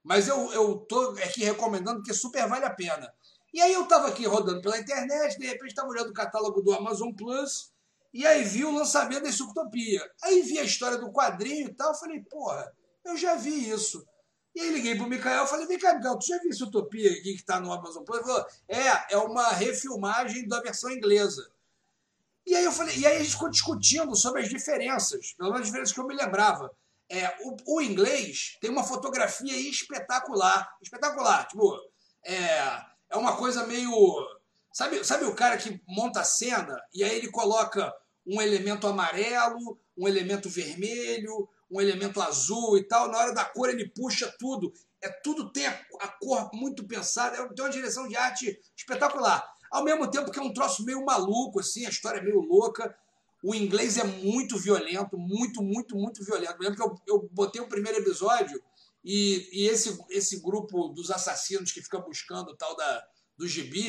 Mas eu, eu tô aqui recomendando porque super vale a pena. E aí eu estava aqui rodando pela internet, de repente estava olhando o catálogo do Amazon Plus, e aí vi o lançamento desse Utopia. Aí vi a história do quadrinho e tal, falei, porra, eu já vi isso. E aí liguei pro Mikael e falei, vem cá, Mikael, tu já viu esse Utopia aqui que está no Amazon Plus? Ele falou, é, é uma refilmagem da versão inglesa. E aí eu falei, e aí a gente ficou discutindo sobre as diferenças, pelo menos as diferenças que eu me lembrava. É, o, o inglês tem uma fotografia espetacular. Espetacular. Tipo, é, é uma coisa meio. Sabe, sabe o cara que monta a cena e aí ele coloca um elemento amarelo, um elemento vermelho, um elemento azul e tal. Na hora da cor ele puxa tudo. É tudo tem a, cor muito pensada. É, tem uma direção de arte espetacular. Ao mesmo tempo que é um troço meio maluco, assim, a história é meio louca. O inglês é muito violento, muito, muito, muito violento. Eu lembro que eu, eu botei o primeiro episódio e, e esse, esse grupo dos assassinos que fica buscando o tal da, do gibi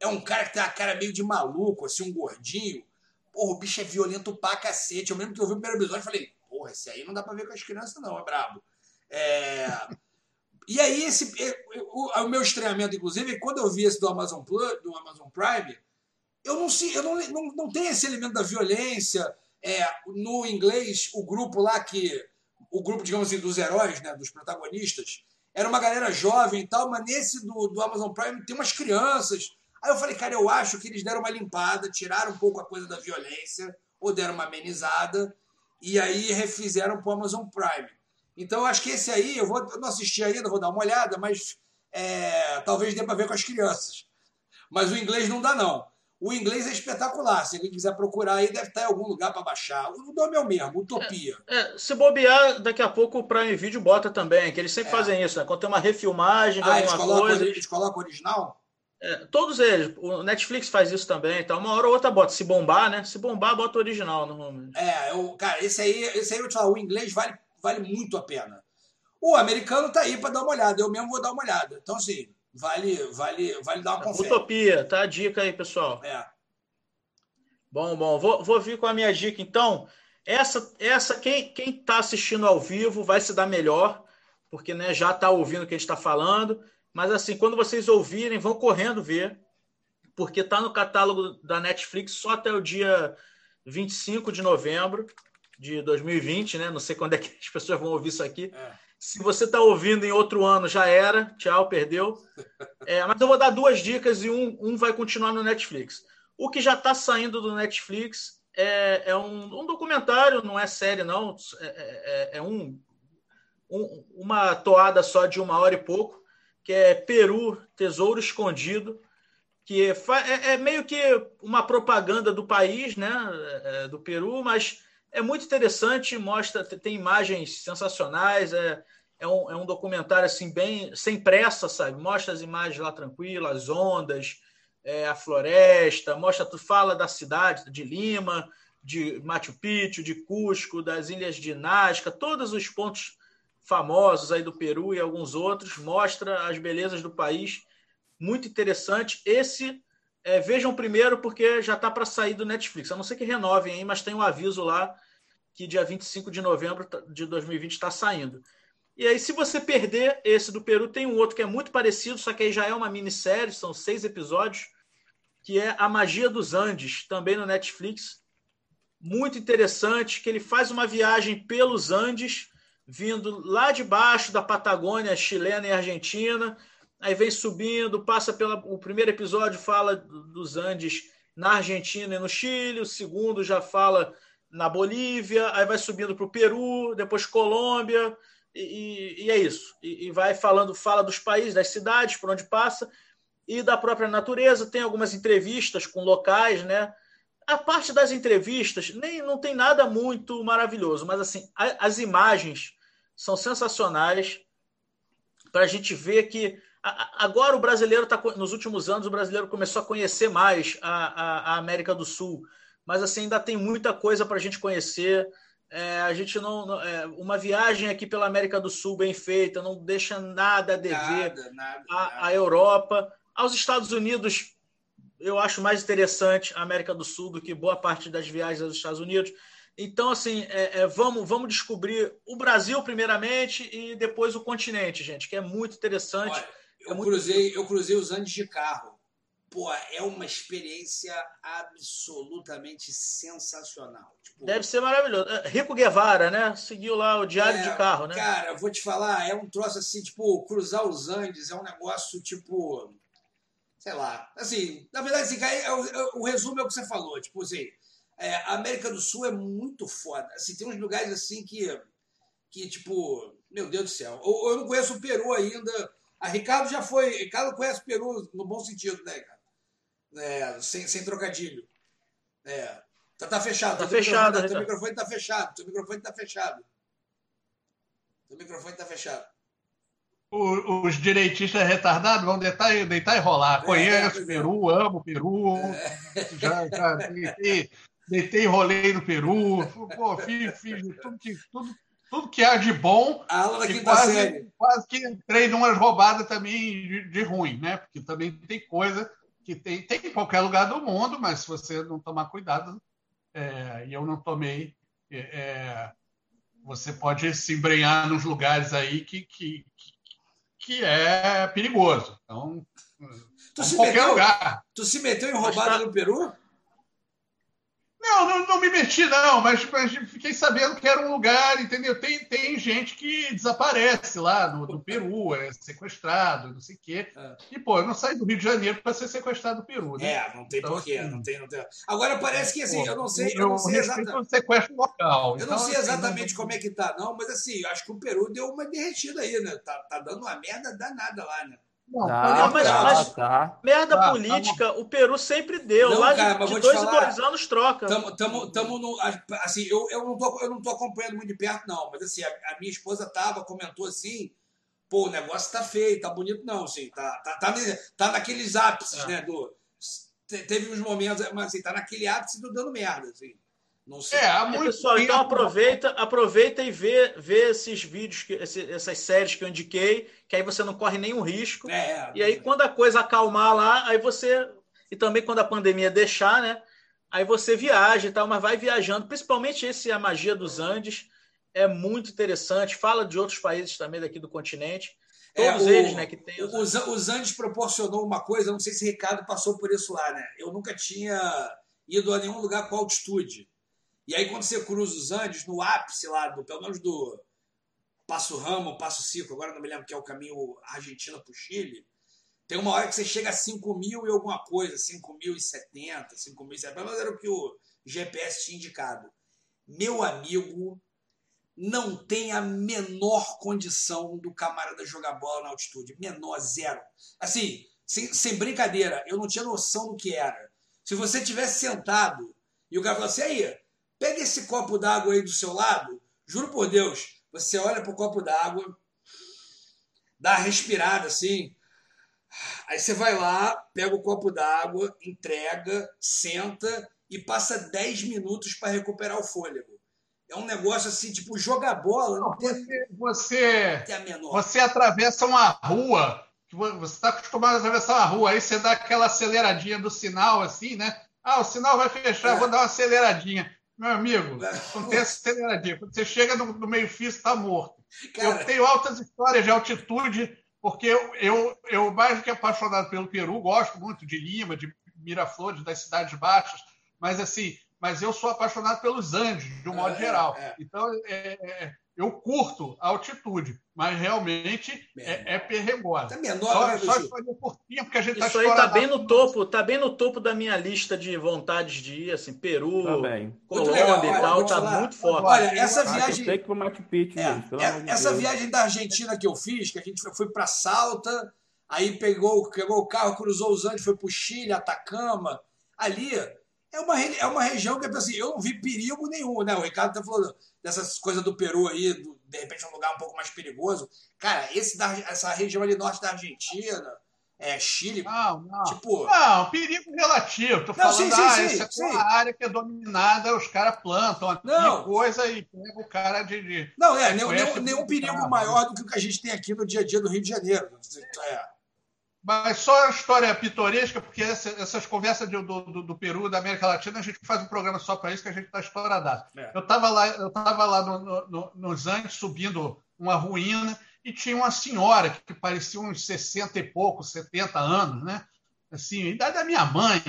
é um cara que tem uma cara meio de maluco, assim, um gordinho. Porra, o bicho é violento pra cacete. Eu lembro que eu vi o primeiro episódio falei, porra, esse aí não dá pra ver com as crianças, não, é brabo. É... E aí, esse, o, meu estranhamento, inclusive, quando eu vi esse do Amazon, Plus, do Amazon Prime, eu não, eu não, não, não tem esse elemento da violência. É, no inglês, o grupo lá que. O grupo, digamos assim, dos heróis, né, dos protagonistas, era uma galera jovem e tal, mas nesse do, do Amazon Prime tem umas crianças. Aí eu falei, cara, eu acho que eles deram uma limpada, tiraram um pouco a coisa da violência, ou deram uma amenizada, e aí refizeram pro Amazon Prime. Então eu acho que esse aí, eu, vou, eu não assisti ainda, vou dar uma olhada, mas é, talvez dê para ver com as crianças. Mas o inglês não dá, não. O inglês é espetacular. Se alguém quiser procurar aí, deve estar em algum lugar para baixar. O nome é o mesmo, Utopia. É, é, se bobear, daqui a pouco o Prime Video bota também, que eles sempre é. fazem isso, né? Quando tem uma refilmagem de ah, alguma eles coisa. Eles colocam original? É, todos eles. O Netflix faz isso também. Então, uma hora ou outra bota. Se bombar, né? Se bombar, bota o original normalmente. É, eu, cara, esse aí, esse aí eu te falo, o inglês vale, vale muito a pena. O americano tá aí para dar uma olhada. Eu mesmo vou dar uma olhada. Então, assim, vale, vale, vale dar uma conferência. Utopia, tá a dica aí, pessoal. É. Bom, bom, vou, vou vir com a minha dica então. Essa, essa quem quem está assistindo ao vivo vai se dar melhor, porque né, já está ouvindo o que a gente está falando. Mas assim, quando vocês ouvirem, vão correndo ver, porque está no catálogo da Netflix só até o dia 25 de novembro de 2020, né? Não sei quando é que as pessoas vão ouvir isso aqui. É. Se você está ouvindo em outro ano, já era. Tchau, perdeu. É, mas eu vou dar duas dicas e um, um vai continuar no Netflix. O que já está saindo do Netflix é, é um, um, documentário, não é série, não. É, é, é um, um, uma toada só de uma hora e pouco, que é Peru, Tesouro Escondido, que é, é, meio que uma propaganda do país, né, do Peru, mas é muito interessante, mostra, tem imagens sensacionais, é, é um, é um documentário assim bem sem pressa, sabe? Mostra as imagens lá tranquilas, as ondas, é, a floresta, mostra, tu fala da cidade de Lima, de Machu Picchu, de Cusco, das ilhas de Nazca, todos os pontos famosos aí do Peru e alguns outros, mostra as belezas do país, muito interessante. Esse é, vejam primeiro porque já está para sair do Netflix, a não ser que renovem aí, mas tem um aviso lá que dia 25 de novembro de 2020 está saindo. E aí, se você perder esse do Peru, tem um outro que é muito parecido, só que aí já é uma minissérie, são seis episódios, que é A Magia dos Andes, também no Netflix. Muito interessante, que ele faz uma viagem pelos Andes, vindo lá de baixo da Patagônia chilena e argentina, aí vem subindo, passa pelo o primeiro episódio fala dos Andes na Argentina e no Chile, o segundo já fala na Bolívia, aí vai subindo para o Peru, depois Colômbia, e, e, é isso. E, e, vai falando, fala dos países, das cidades, por onde passa, e da própria natureza. Tem algumas entrevistas com locais, né? A parte das entrevistas nem não tem nada muito maravilhoso, mas assim, a, as imagens são sensacionais para a gente ver que agora o brasileiro está nos últimos anos o brasileiro começou a conhecer mais a, a, a América do Sul, mas assim ainda tem muita coisa para a gente conhecer. É, a gente não, não é, uma viagem aqui pela América do Sul bem feita não deixa nada a dever nada, nada, à, Europa aos Estados Unidos eu acho mais interessante a América do Sul do que boa parte das viagens aos Estados Unidos. Então, assim, é, é, vamos, vamos descobrir o Brasil primeiramente e depois o continente, gente, que é muito interessante. Olha, eu, é cruzei, eu cruzei os Andes de carro. Pô, é uma experiência absolutamente sensacional. Tipo, Deve ser maravilhoso. É, Rico Guevara, né? Seguiu lá o diário é, de carro, né? Cara, eu vou te falar, é um troço assim, tipo, cruzar os Andes é um negócio, tipo, sei lá. Assim, na verdade, assim, é, o resumo é o que você falou. Tipo assim, é, a América do Sul é muito foda. Assim, tem uns lugares assim que, que tipo, meu Deus do céu. Eu, eu não conheço o Peru ainda. A Ricardo já foi. Ricardo conhece o Peru no bom sentido, né, cara? É, sem, sem trocadilho. É. Tá, tá fechado. Tá fechado. Teu microfone tá fechado. Teu microfone tá fechado. Teu microfone tá fechado. O, os direitistas retardados vão deitar, deitar e rolar. É, Conheço o é, Peru, amo o Peru. É. Já, já deitei, deitei e rolei no Peru. Pô, fiz, fiz tudo, que, tudo, tudo que há de bom. A aula da quinta quase, série. Quase que entrei numas roubadas também de, de ruim, né? Porque também tem coisa que tem, tem em qualquer lugar do mundo, mas se você não tomar cuidado, é, e eu não tomei, é, é você pode se embrenhar nos lugares aí que, que, que é perigoso. Então, tu em qualquer meteu, lugar. Tu se meteu em roubada tá... no Peru? Não, não, não, me meti, não, mas, mas, fiquei sabendo que era um lugar, entendeu? Tem, tem gente que desaparece lá no, no Peru, é sequestrado, não sei o quê. É. E, pô, eu não saí do Rio de Janeiro para ser sequestrado no Peru, né? É, não tem então, porquê, assim, não, tem, não tem. Agora parece que assim, pô, eu não sei. Eu, não sei exatamente. sequestro local. Eu então, não sei assim, exatamente como é que tá, não, mas assim, eu acho que o Peru deu uma derretida aí, né? Tá, tá dando uma merda danada lá, né? Não, tá, mas, tá, mas tá. merda tá, política, tá o Peru sempre deu. Não, Lá cara, de, de dois falar, em dois anos troca. Tamo, tamo, tamo no, assim, eu, eu, não tô, eu não tô acompanhando muito de perto, não. Mas assim, a, a minha esposa tava, comentou assim, pô, o negócio tá feio, tá bonito, não, assim, tá, tá, tá, tá naqueles ápices, é. né? Do, teve uns momentos, mas assim, tá naquele ápice do dando merda, assim. Não sei. É, há muito pessoal, então aproveita, aproveita e vê, vê esses vídeos, que, essas séries que eu indiquei, que aí você não corre nenhum risco. É, e aí, quando a coisa acalmar lá, aí você. E também quando a pandemia deixar, né? Aí você viaja e tal, mas vai viajando, principalmente esse A Magia dos Andes. É muito interessante. Fala de outros países também daqui do continente. É, Todos é, o, eles, né? Que tem os... Os, os Andes proporcionou uma coisa, não sei se o Ricardo passou por isso lá, né? Eu nunca tinha ido a nenhum lugar com altitude. E aí, quando você cruza os Andes, no ápice lá, do, pelo menos do Passo Ramo, Passo Cico, agora não me lembro que é o caminho Argentina para o Chile, tem uma hora que você chega a 5 mil e alguma coisa, 5.070, 5.070, pelo menos era o que o GPS tinha indicado. Meu amigo, não tem a menor condição do camarada jogar bola na altitude. Menor, zero. Assim, sem, sem brincadeira, eu não tinha noção do que era. Se você tivesse sentado e o cara falasse, aí, Pega esse copo d'água aí do seu lado, juro por Deus, você olha para o copo d'água, dá uma respirada assim, aí você vai lá, pega o copo d'água, entrega, senta e passa 10 minutos para recuperar o fôlego. É um negócio assim, tipo, jogar bola. Não tem, você, você, você atravessa uma rua, você está acostumado a atravessar uma rua, aí você dá aquela aceleradinha do sinal, assim, né? Ah, o sinal vai fechar, é. vou dar uma aceleradinha. Meu amigo, acontece aceleradinho. Quando você chega no, no meio-fio, está morto. Cara... Eu tenho altas histórias de altitude, porque eu, eu, eu, mais do que apaixonado pelo Peru, gosto muito de Lima, de Miraflores, das cidades baixas, mas assim, mas eu sou apaixonado pelos Andes, de um modo é, geral. É. Então, é, é eu curto a altitude, mas realmente é, é perregosa. Tá menor, só, só história curtinha, porque a gente tá Isso tá aí está bem no topo, tá bem no topo da minha lista de vontades de ir, assim, Peru, tá Colômbia e tal, tá falar. muito forte. Olha, essa viagem. Tem que Machu Picchu, é, é, essa Deus. viagem da Argentina que eu fiz, que a gente foi para Salta, aí pegou, pegou o carro, cruzou os Andes, foi para o Chile, Atacama. Ali é uma, é uma região que assim, eu não vi perigo nenhum, né? O Ricardo tá falando dessas coisas do Peru aí, do, de repente um lugar um pouco mais perigoso. Cara, esse da, essa região ali norte da Argentina, é, Chile. Não, não. Tipo... Não, perigo relativo. Tô não, falando, sim, sim, ah, sim, essa é uma área que é dominada, os caras plantam não. coisa e pega o cara de. de não, é, nenhum, nenhum, nenhum perigo maior do que o que a gente tem aqui no dia a dia do Rio de Janeiro. É. Mas só a história pitoresca, porque essa, essas conversas do, do, do, Peru, da América Latina, a gente faz um programa só para isso, que a gente está estouradaço. É. Eu estava lá, eu tava lá no, no, nos Andes, subindo uma ruína, e tinha uma senhora que parecia uns 60 e poucos, 70 anos, né? Assim, idade da minha mãe.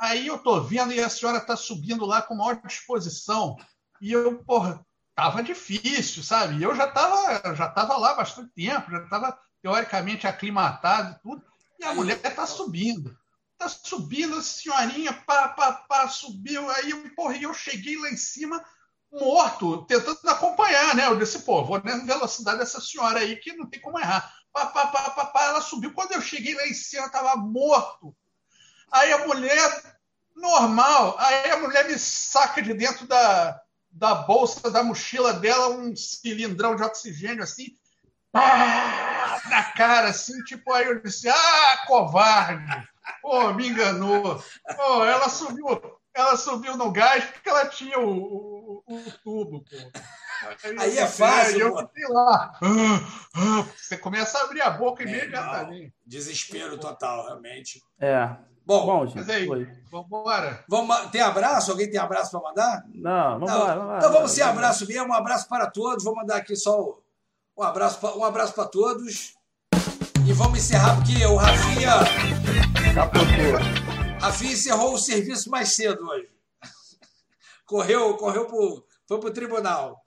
Aí eu tô vendo e a senhora está subindo lá com maior disposição. E eu, porra, tava difícil, sabe? E eu já estava já tava lá há bastante tempo, já estava teoricamente aclimatado e tudo. E a mulher está subindo. Está subindo, a senhorinha, pá, pá, pá, subiu. Aí, porra, eu cheguei lá em cima, morto, tentando acompanhar, né? Eu disse, pô, vou na velocidade dessa senhora aí, que não tem como errar. Pá, pá, pá, pá, pá, ela subiu. Quando eu cheguei lá em cima, estava morto. Aí a mulher, normal, aí a mulher me saca de dentro da, da bolsa, da mochila dela, um cilindrão de oxigênio assim, pá, na cara, assim, tipo, aí eu disse, ah, covarde, pô, me enganou, pô, ela subiu, ela subiu no gás porque ela tinha o, o, o tubo, pô. Aí, aí é fácil, eu fiquei lá. Ah, ah, você começa a abrir a boca é, imediatamente. Desespero total, realmente. É. Bom, Bom gente, mas aí, vamos embora. Vamos, tem abraço? Alguém tem abraço para mandar? Não, vamos lá. Então vamos sem abraço mesmo. Um abraço para todos. Vou mandar aqui só o um abraço, um abraço para todos. E vamos encerrar porque o Rafinha. Capotou. Rafinha encerrou o serviço mais cedo hoje. Correu, correu pro, foi pro tribunal.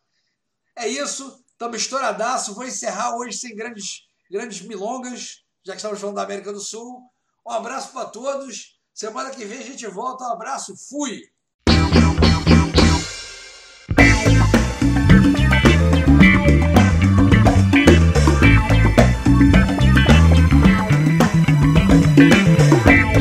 É isso. Estamos estouradaço. Vou encerrar hoje sem grandes, grandes milongas, já que estamos falando da América do Sul. Um abraço para todos. Semana que vem a gente volta. Um abraço. Fui. Música